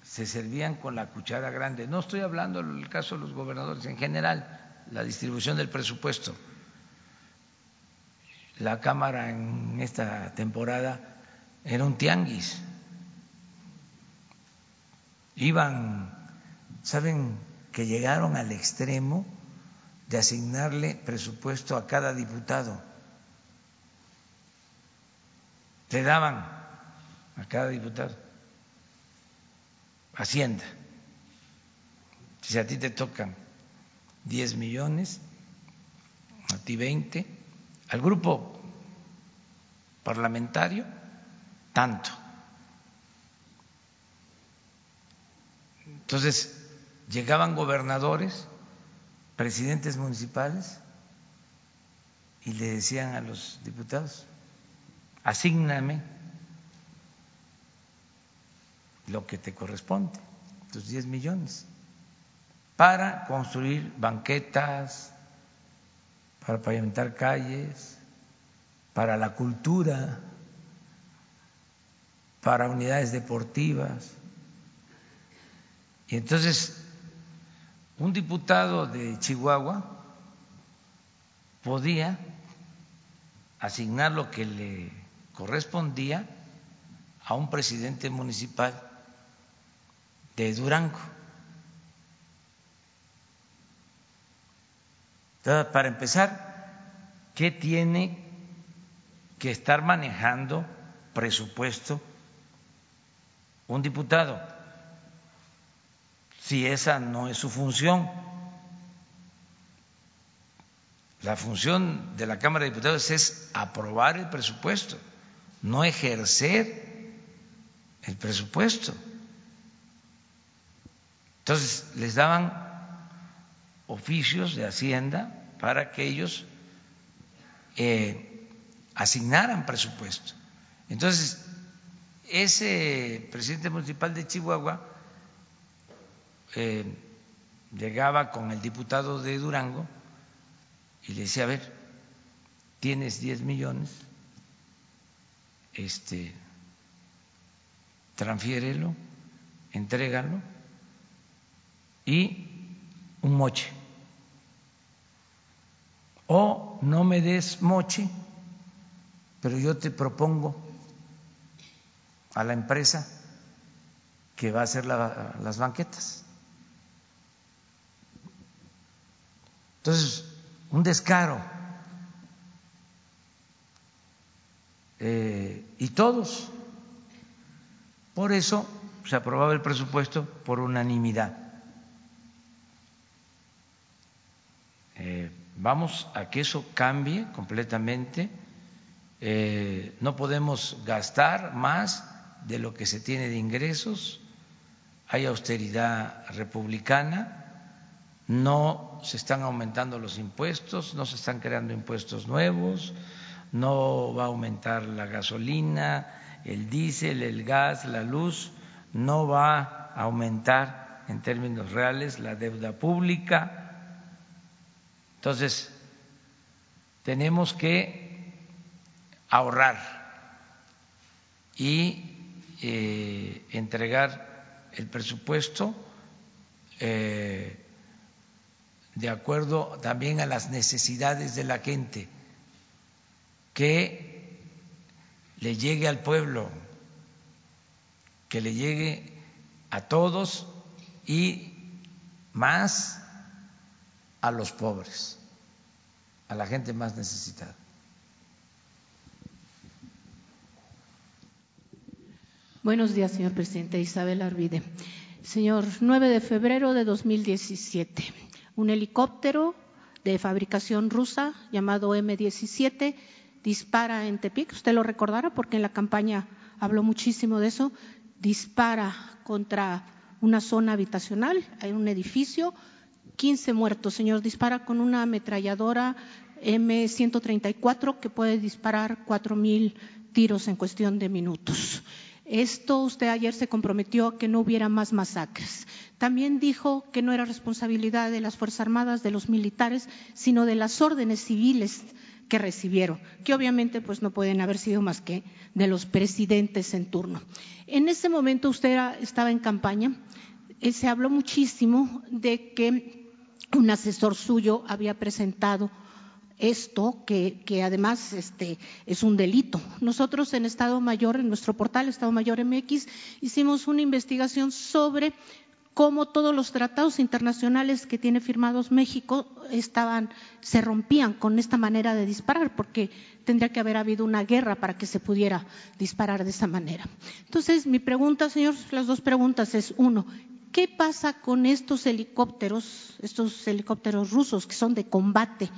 Se servían con la cuchara grande. No estoy hablando del caso de los gobernadores, en general, la distribución del presupuesto. La Cámara en esta temporada era un tianguis iban, ¿saben que llegaron al extremo de asignarle presupuesto a cada diputado? Le daban a cada diputado Hacienda. Si a ti te tocan 10 millones, a ti 20, al grupo parlamentario tanto. Entonces, llegaban gobernadores, presidentes municipales, y le decían a los diputados, asígname lo que te corresponde, tus 10 millones, para construir banquetas, para pavimentar calles, para la cultura, para unidades deportivas. Y entonces, un diputado de Chihuahua podía asignar lo que le correspondía a un presidente municipal de Durango. Entonces, para empezar, ¿qué tiene que estar manejando presupuesto un diputado? Si esa no es su función. La función de la Cámara de Diputados es aprobar el presupuesto, no ejercer el presupuesto. Entonces les daban oficios de Hacienda para que ellos eh, asignaran presupuesto. Entonces, ese presidente municipal de Chihuahua eh, llegaba con el diputado de Durango y le decía, a ver, tienes 10 millones, este, transfiérelo, entrégalo y un moche. O no me des moche, pero yo te propongo a la empresa que va a hacer las banquetas. Entonces, un descaro. Eh, y todos. Por eso se aprobaba el presupuesto por unanimidad. Eh, vamos a que eso cambie completamente. Eh, no podemos gastar más de lo que se tiene de ingresos. Hay austeridad republicana no se están aumentando los impuestos, no se están creando impuestos nuevos, no va a aumentar la gasolina, el diésel, el gas, la luz, no va a aumentar en términos reales la deuda pública. Entonces, tenemos que ahorrar y eh, entregar el presupuesto. Eh, de acuerdo también a las necesidades de la gente, que le llegue al pueblo, que le llegue a todos y más a los pobres, a la gente más necesitada. Buenos días, señor presidente. Isabel Arvide. Señor, 9 de febrero de 2017 un helicóptero de fabricación rusa llamado M-17 dispara en Tepic, usted lo recordará porque en la campaña habló muchísimo de eso, dispara contra una zona habitacional, hay un edificio, 15 muertos, señor, dispara con una ametralladora M134 que puede disparar 4.000 tiros en cuestión de minutos. Esto usted ayer se comprometió a que no hubiera más masacres. También dijo que no era responsabilidad de las Fuerzas Armadas, de los militares, sino de las órdenes civiles que recibieron, que obviamente pues no pueden haber sido más que de los presidentes en turno. En ese momento usted estaba en campaña, eh, se habló muchísimo de que un asesor suyo había presentado esto, que, además este, es un delito. Nosotros en Estado Mayor, en nuestro portal Estado Mayor MX, hicimos una investigación sobre cómo todos los tratados internacionales que tiene firmados México estaban, se rompían con esta manera de disparar, porque tendría que haber habido una guerra para que se pudiera disparar de esa manera. Entonces, mi pregunta, señor, las dos preguntas es, uno, ¿qué pasa con estos helicópteros, estos helicópteros rusos que son de combate?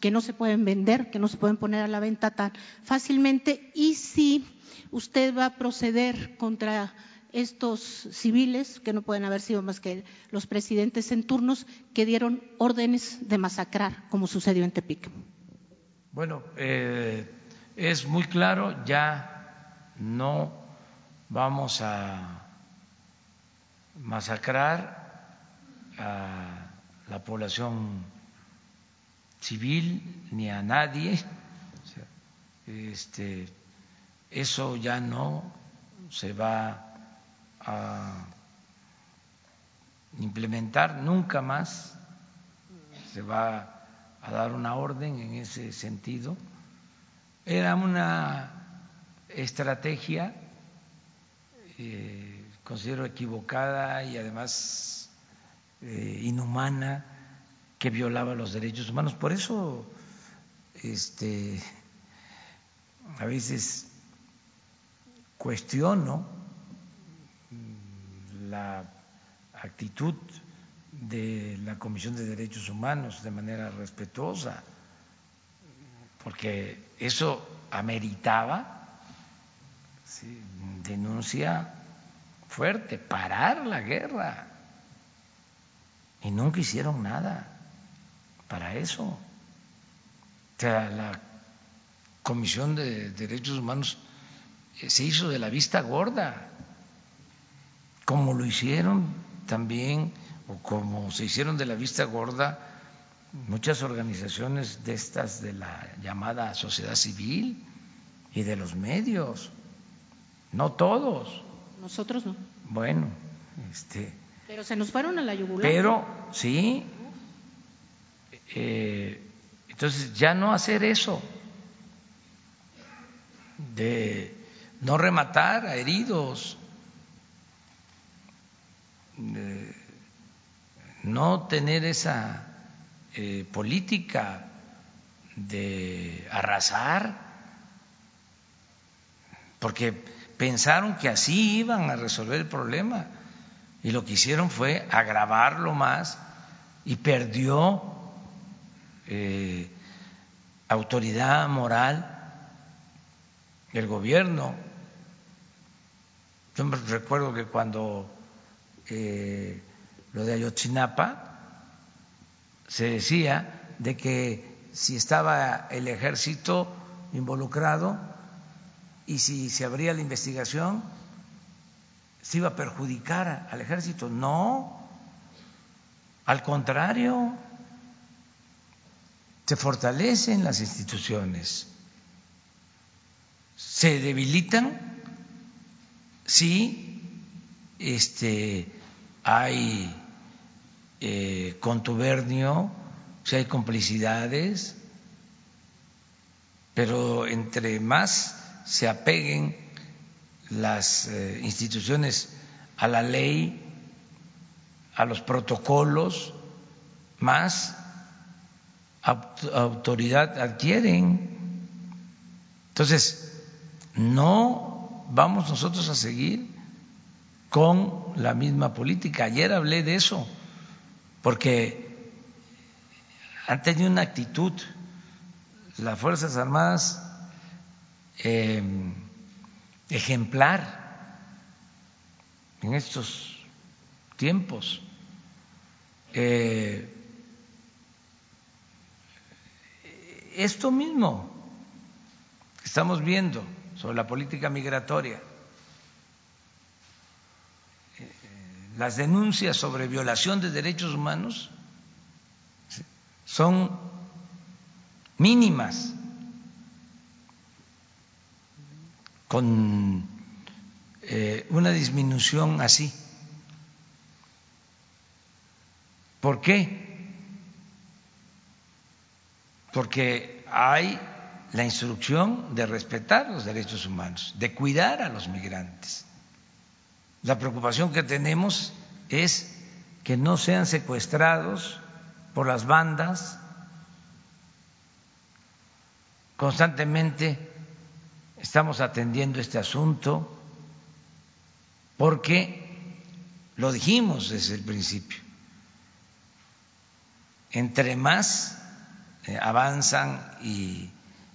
que no se pueden vender, que no se pueden poner a la venta tan fácilmente y si usted va a proceder contra estos civiles, que no pueden haber sido más que los presidentes en turnos, que dieron órdenes de masacrar, como sucedió en Tepic. Bueno, eh, es muy claro, ya no vamos a masacrar a la población civil ni a nadie. Este, eso ya no se va a implementar nunca más, se va a dar una orden en ese sentido. Era una estrategia, eh, considero equivocada y además eh, inhumana, que violaba los derechos humanos. Por eso, este, a veces cuestiono la actitud de la Comisión de Derechos Humanos de manera respetuosa, porque eso ameritaba denuncia fuerte, parar la guerra. Y nunca hicieron nada para eso. O sea, la Comisión de Derechos Humanos eh, se hizo de la vista gorda como lo hicieron también o como se hicieron de la vista gorda muchas organizaciones de estas de la llamada sociedad civil y de los medios. No todos. Nosotros no. Bueno, este. Pero se nos fueron a la yugular. Pero sí. Eh, entonces ya no hacer eso de no rematar a heridos no tener esa eh, política de arrasar, porque pensaron que así iban a resolver el problema y lo que hicieron fue agravarlo más y perdió eh, autoridad moral el gobierno. Yo me recuerdo que cuando eh, lo de Ayotzinapa, se decía de que si estaba el ejército involucrado y si se abría la investigación, se iba a perjudicar al ejército. No, al contrario, se fortalecen las instituciones, se debilitan. Si este, hay eh, contubernio, si hay complicidades, pero entre más se apeguen las eh, instituciones a la ley, a los protocolos, más autoridad adquieren. Entonces, no vamos nosotros a seguir con la misma política. Ayer hablé de eso, porque han tenido una actitud las Fuerzas Armadas em, ejemplar en estos tiempos. Eh, esto mismo que estamos viendo sobre la política migratoria las denuncias sobre violación de derechos humanos son mínimas, con eh, una disminución así. ¿Por qué? Porque hay la instrucción de respetar los derechos humanos, de cuidar a los migrantes. La preocupación que tenemos es que no sean secuestrados por las bandas. Constantemente estamos atendiendo este asunto porque lo dijimos desde el principio. Entre más eh, avanzan y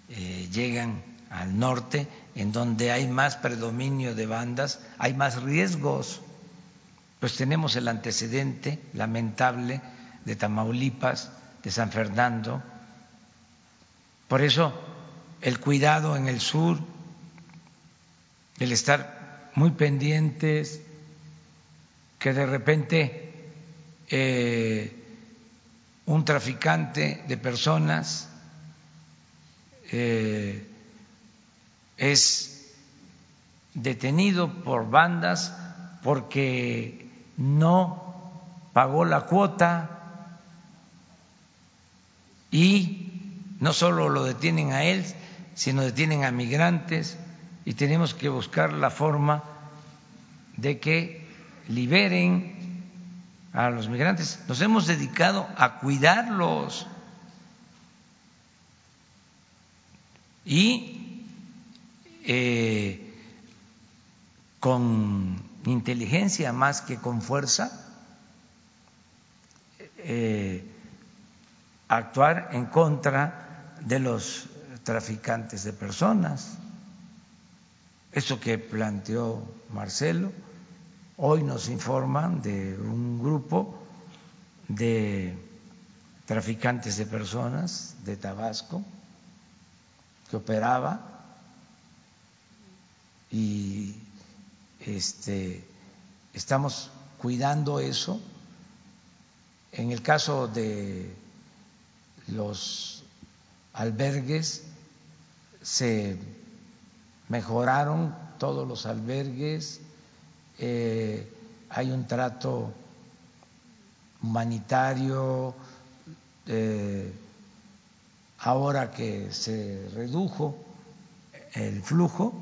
eh, llegan al norte, en donde hay más predominio de bandas, hay más riesgos. Pues tenemos el antecedente lamentable de Tamaulipas, de San Fernando. Por eso el cuidado en el sur, el estar muy pendientes, que de repente eh, un traficante de personas eh, es detenido por bandas porque no pagó la cuota y no solo lo detienen a él, sino detienen a migrantes y tenemos que buscar la forma de que liberen a los migrantes. Nos hemos dedicado a cuidarlos y eh, con inteligencia más que con fuerza. Eh, actuar en contra de los traficantes de personas. Eso que planteó Marcelo, hoy nos informan de un grupo de traficantes de personas de Tabasco que operaba y este estamos cuidando eso. En el caso de los albergues, se mejoraron todos los albergues, eh, hay un trato humanitario, eh, ahora que se redujo el flujo,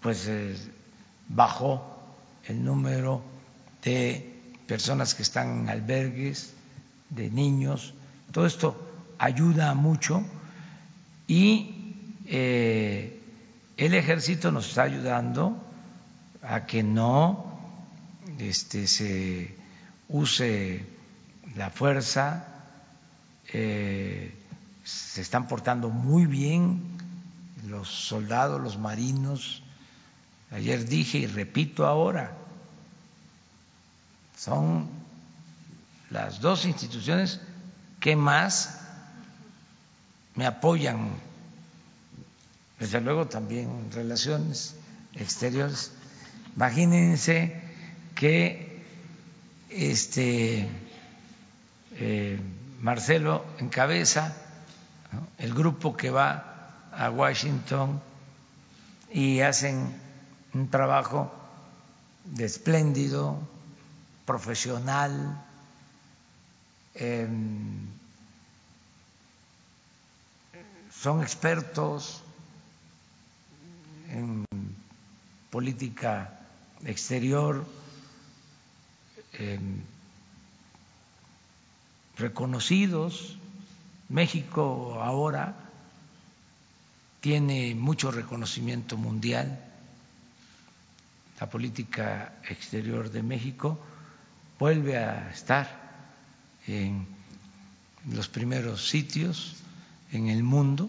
pues eh, bajó el número de personas que están en albergues, de niños, todo esto ayuda mucho y eh, el ejército nos está ayudando a que no este, se use la fuerza, eh, se están portando muy bien los soldados, los marinos. Ayer dije y repito ahora, son las dos instituciones que más me apoyan, desde luego también relaciones exteriores. Imagínense que este eh, Marcelo encabeza el grupo que va a Washington y hacen un trabajo de espléndido, profesional, son expertos en política exterior, reconocidos. México ahora tiene mucho reconocimiento mundial. La política exterior de México vuelve a estar en los primeros sitios en el mundo.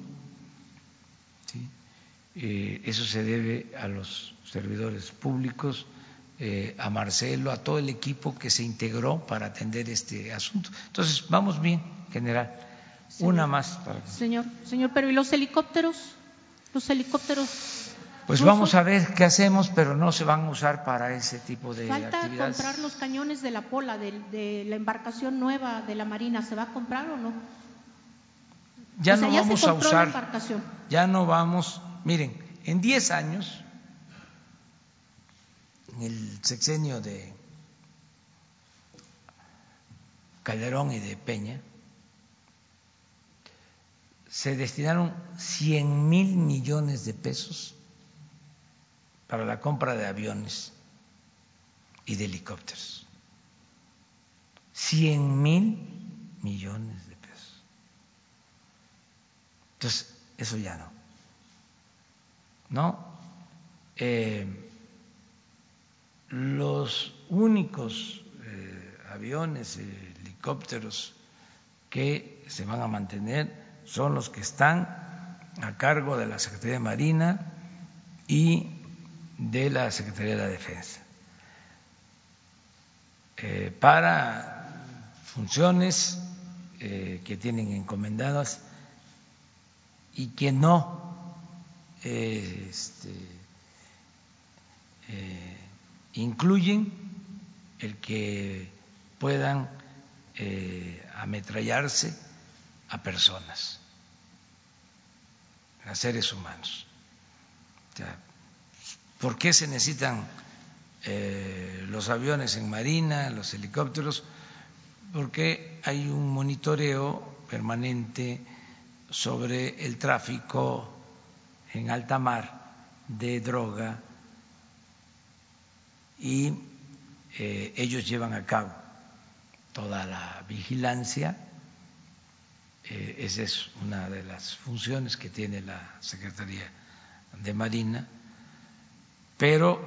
Eh, eso se debe a los servidores públicos, eh, a Marcelo, a todo el equipo que se integró para atender este asunto. Entonces, vamos bien, general. Una más. Señor, señor, pero ¿y los helicópteros? Los helicópteros pues vamos a ver qué hacemos, pero no se van a usar para ese tipo de Falta actividades. comprar los cañones de la pola, de, la embarcación nueva de la Marina. ¿Se va a comprar o no? Ya no vamos a usar. Ya no vamos. Miren, en 10 años, en el sexenio de Calderón y de Peña, se destinaron 100 mil millones de pesos para la compra de aviones y de helicópteros. Cien mil millones de pesos. Entonces, eso ya no. ¿No? Eh, los únicos eh, aviones, helicópteros que se van a mantener son los que están a cargo de la Secretaría de Marina y de la Secretaría de la Defensa. Eh, para funciones eh, que tienen encomendadas y que no eh, este, incluyen el que puedan ametrallarse a personas, a seres humanos. ¿Por qué se necesitan eh, los aviones en marina, los helicópteros? Porque hay un monitoreo permanente sobre el tráfico en alta mar de droga y eh, ellos llevan a cabo toda la vigilancia. Eh, esa es una de las funciones que tiene la Secretaría de Marina pero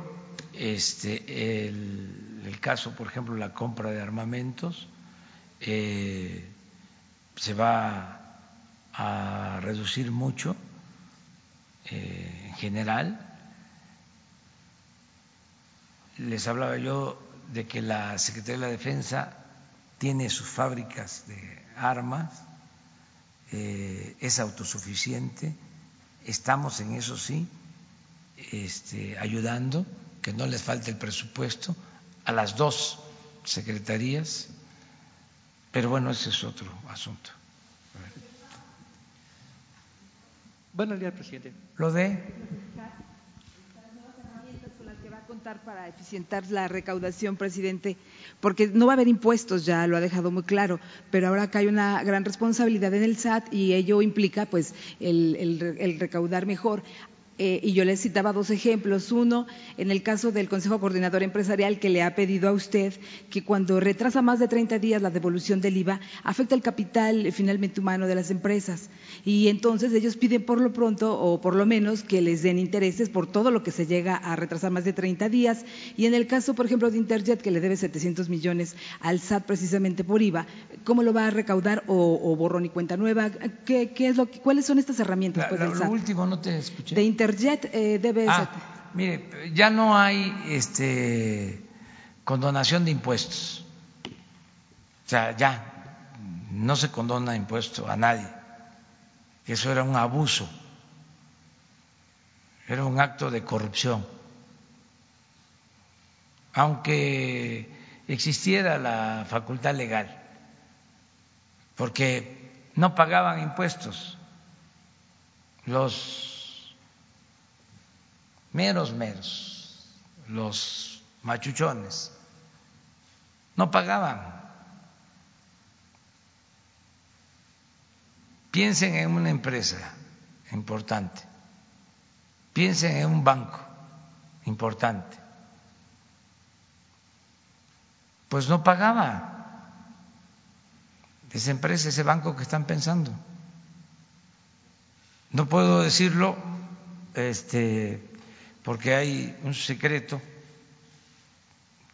este, el, caso, por ejemplo, la compra de armamentos eh, se va a reducir mucho eh, en general. Les hablaba yo de que la Secretaría de la Defensa tiene sus fábricas de armas, eh, es autosuficiente, estamos en eso sí, este, ayudando, que no les falte el presupuesto a las dos secretarías, pero bueno, ese es otro asunto. Buenos días, presidente. Lo de va a contar para eficientar la recaudación, presidente, porque no va a haber impuestos, ya lo ha dejado muy claro, pero ahora acá hay una gran responsabilidad en el SAT y ello implica pues el, el recaudar mejor. Eh, y yo le citaba dos ejemplos. Uno, en el caso del Consejo Coordinador Empresarial, que le ha pedido a usted que cuando retrasa más de 30 días la devolución del IVA, afecta el capital eh, finalmente humano de las empresas. Y entonces ellos piden por lo pronto, o por lo menos, que les den intereses por todo lo que se llega a retrasar más de 30 días. Y en el caso, por ejemplo, de Interjet, que le debe 700 millones al SAT precisamente por IVA, ¿cómo lo va a recaudar o, borrón y cuenta nueva? ¿Qué, es lo, ¿Cuáles son estas herramientas pues, del SAT? Lo último no te escuché. Eh, ah, mire, ya no hay este condonación de impuestos. O sea, ya no se condona impuesto a nadie. Eso era un abuso. Era un acto de corrupción. Aunque existiera la facultad legal, porque no pagaban impuestos los meros, meros, los machuchones, no pagaban. Piensen en una empresa importante, piensen en un banco importante. Pues no pagaba esa empresa, ese banco que están pensando. No puedo decirlo este, porque hay un secreto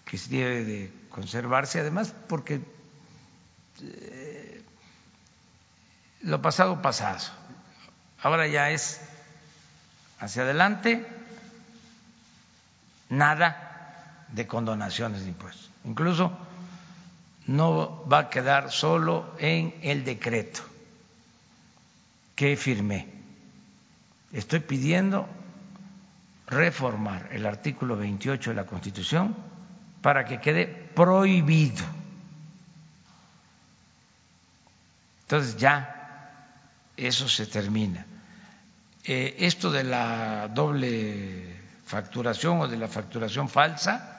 que debe de conservarse, además porque eh, lo pasado pasado, ahora ya es hacia adelante, nada de condonaciones de impuestos. Incluso no va a quedar solo en el decreto que firmé. Estoy pidiendo reformar el artículo 28 de la Constitución para que quede prohibido. Entonces ya eso se termina. Eh, esto de la doble facturación o de la facturación falsa,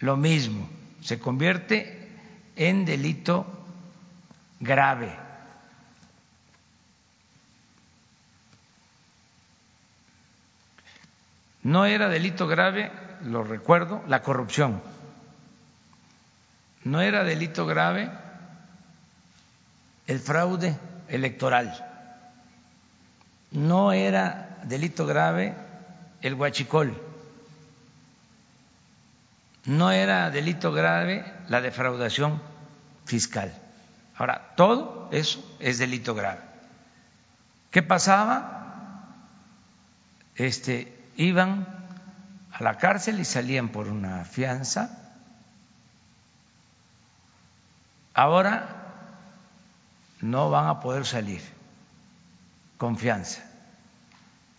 lo mismo, se convierte en delito grave. No era delito grave, lo recuerdo, la corrupción. No era delito grave el fraude electoral. No era delito grave el huachicol. No era delito grave la defraudación fiscal. Ahora, todo eso es delito grave. ¿Qué pasaba? Este, iban a la cárcel y salían por una fianza. Ahora no van a poder salir con fianza.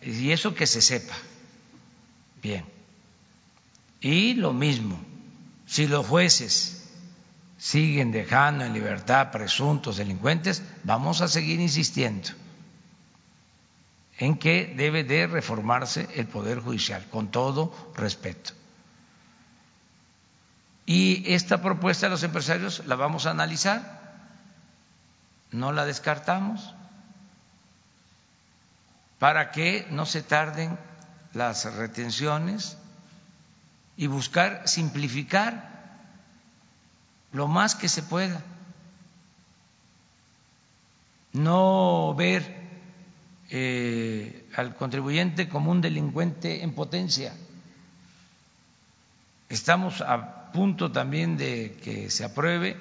Y eso que se sepa. Bien. Y lo mismo, si los jueces siguen dejando en libertad presuntos delincuentes, vamos a seguir insistiendo en que debe de reformarse el Poder Judicial, con todo respeto. Y esta propuesta de los empresarios la vamos a analizar, no la descartamos, para que no se tarden las retenciones y buscar simplificar lo más que se pueda. No ver eh, al contribuyente como un delincuente en potencia. Estamos a punto también de que se apruebe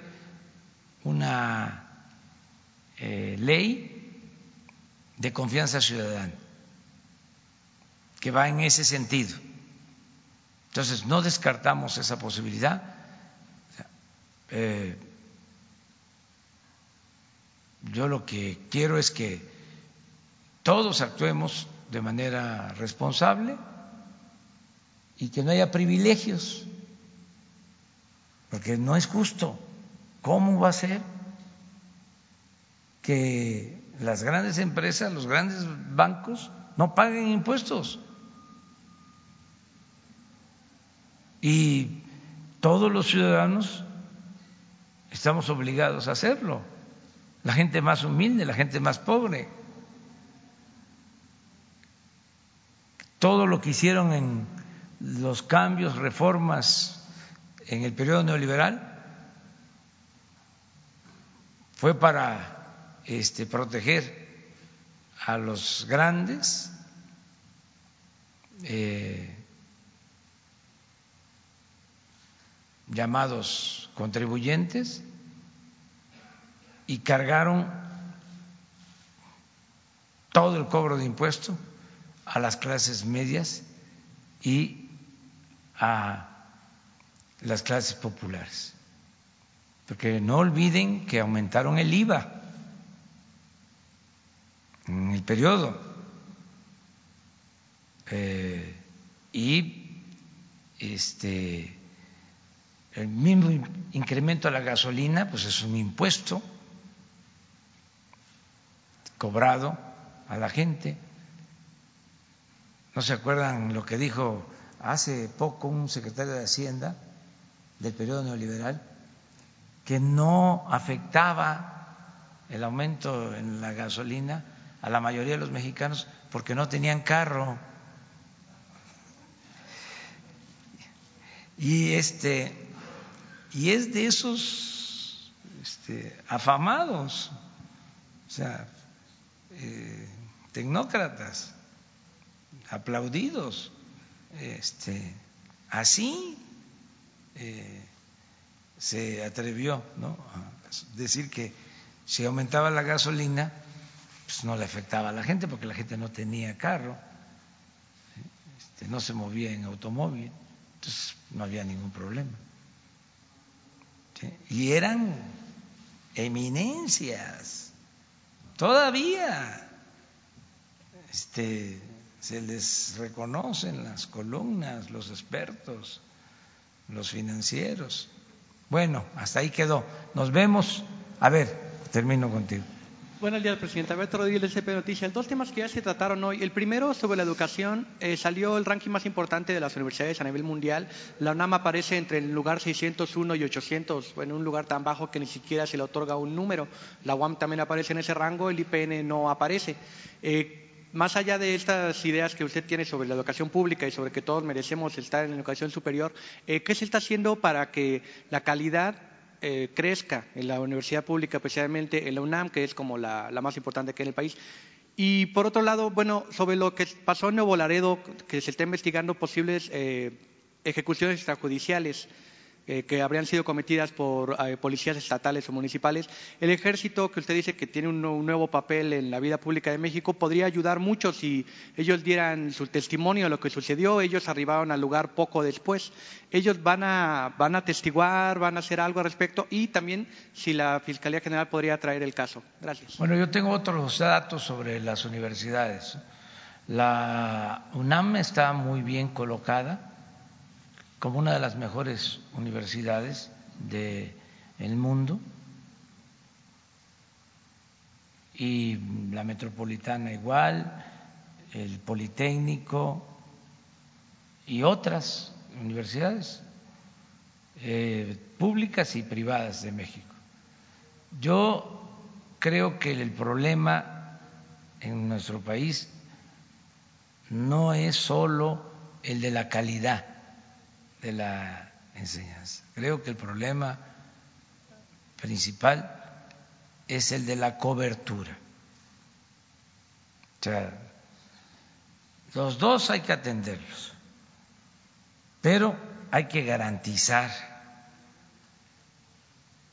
una eh, ley de confianza ciudadana que va en ese sentido. Entonces, no descartamos esa posibilidad. Eh, yo lo que quiero es que todos actuemos de manera responsable y que no haya privilegios, porque no es justo. ¿Cómo va a ser que las grandes empresas, los grandes bancos no paguen impuestos? Y todos los ciudadanos estamos obligados a hacerlo. La gente más humilde, la gente más pobre. Todo lo que hicieron en los cambios, reformas en el periodo neoliberal fue para este, proteger a los grandes eh, llamados contribuyentes y cargaron todo el cobro de impuestos a las clases medias y a las clases populares. Porque no olviden que aumentaron el IVA en el periodo eh, y este el mismo incremento a la gasolina pues es un impuesto cobrado a la gente ¿No se acuerdan lo que dijo hace poco un secretario de Hacienda del periodo neoliberal? Que no afectaba el aumento en la gasolina a la mayoría de los mexicanos porque no tenían carro. Y este y es de esos este, afamados, o sea, eh, tecnócratas aplaudidos. Este, así eh, se atrevió ¿no? a decir que si aumentaba la gasolina, pues no le afectaba a la gente porque la gente no tenía carro, este, no se movía en automóvil, entonces no había ningún problema. Y eran eminencias, todavía. Este, se les reconocen las columnas, los expertos, los financieros. Bueno, hasta ahí quedó. Nos vemos. A ver, termino contigo. Buenos días, presidenta. Alberto Rodríguez, CP Noticias. Dos temas que ya se trataron hoy. El primero, sobre la educación. Eh, salió el ranking más importante de las universidades a nivel mundial. La UNAM aparece entre el lugar 601 y 800, en un lugar tan bajo que ni siquiera se le otorga un número. La UAM también aparece en ese rango, el IPN no aparece. Eh, más allá de estas ideas que usted tiene sobre la educación pública y sobre que todos merecemos estar en la educación superior, eh, ¿qué se está haciendo para que la calidad eh, crezca en la universidad pública, especialmente en la UNAM, que es como la, más importante que en el país? Y por otro lado, bueno, sobre lo que pasó en Nuevo Laredo, que se está investigando posibles eh, ejecuciones extrajudiciales eh, que habrían sido cometidas por eh, policías estatales o municipales, el ejército, que usted dice que tiene un, un, nuevo papel en la vida pública de México, podría ayudar mucho si ellos dieran su testimonio de lo que sucedió. Ellos arribaron al lugar poco después. Ellos van a, van a testiguar, van a hacer algo al respecto y también si la Fiscalía General podría traer el caso. Gracias. Bueno, yo tengo otros datos sobre las universidades. La UNAM está muy bien colocada como una de las mejores universidades del mundo y la metropolitana igual, el Politécnico y otras universidades eh, públicas y privadas de México. Yo creo que el problema en nuestro país no es solo el de la calidad de la enseñanza. Creo que el problema principal es el de la cobertura. O sea, los dos hay que atenderlos, pero hay que garantizar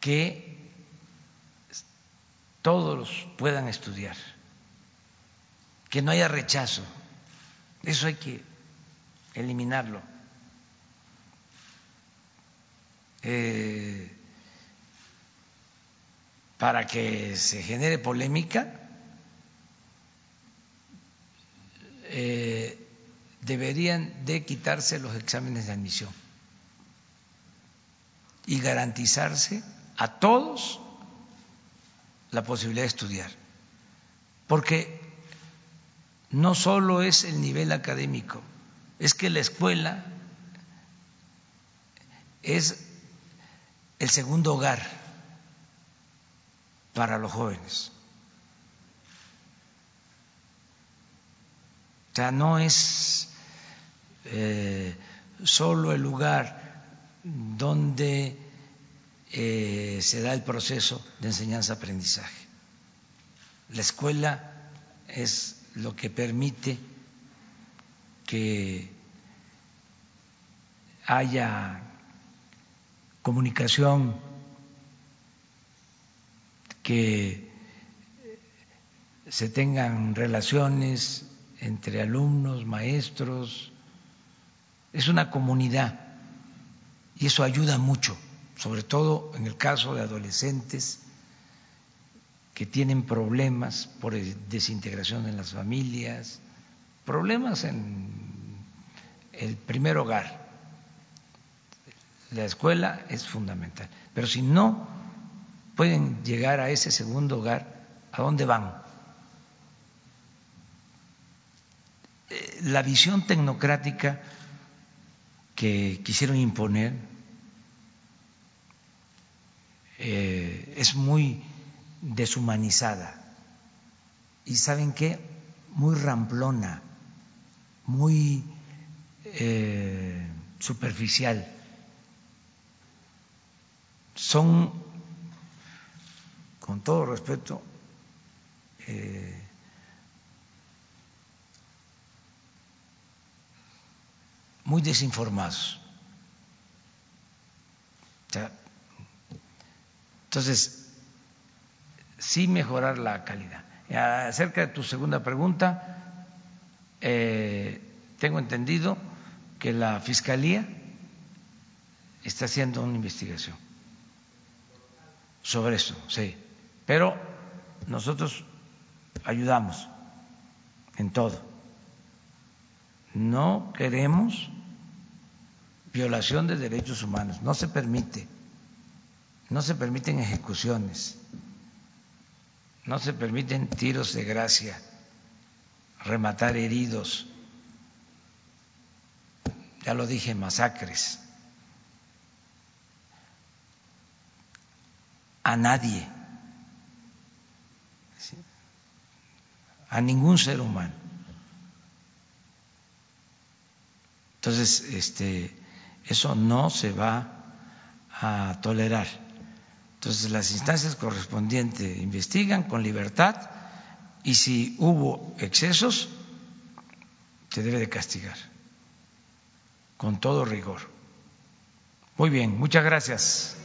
que todos puedan estudiar, que no haya rechazo. Eso hay que eliminarlo. Eh, para que se genere polémica, eh, deberían de quitarse los exámenes de admisión y garantizarse a todos la posibilidad de estudiar, porque no solo es el nivel académico, es que la escuela es el segundo hogar para los jóvenes. O sea, no es eh, solo el lugar donde eh, se da el proceso de enseñanza-aprendizaje. La escuela es lo que permite que haya comunicación, que se tengan relaciones entre alumnos, maestros. Es una comunidad y eso ayuda mucho, sobre todo en el caso de adolescentes que tienen problemas por desintegración en las familias, problemas en el primer hogar la escuela es fundamental. Pero si no pueden llegar a ese segundo hogar, ¿a dónde van? Eh, la visión tecnocrática que quisieron imponer eh, es muy deshumanizada y saben qué, muy ramplona, muy eh, superficial son, con todo respeto, eh, muy desinformados. Entonces, sí mejorar la calidad. Acerca de tu segunda pregunta, eh, tengo entendido que la Fiscalía está haciendo una investigación sobre eso, sí. Pero nosotros ayudamos en todo. No queremos violación de derechos humanos, no se permite, no se permiten ejecuciones, no se permiten tiros de gracia, rematar heridos, ya lo dije, masacres. A nadie, a ningún ser humano. Entonces, este, eso no se va a tolerar. Entonces, las instancias correspondientes investigan con libertad y si hubo excesos, se debe de castigar con todo rigor. Muy bien, muchas gracias.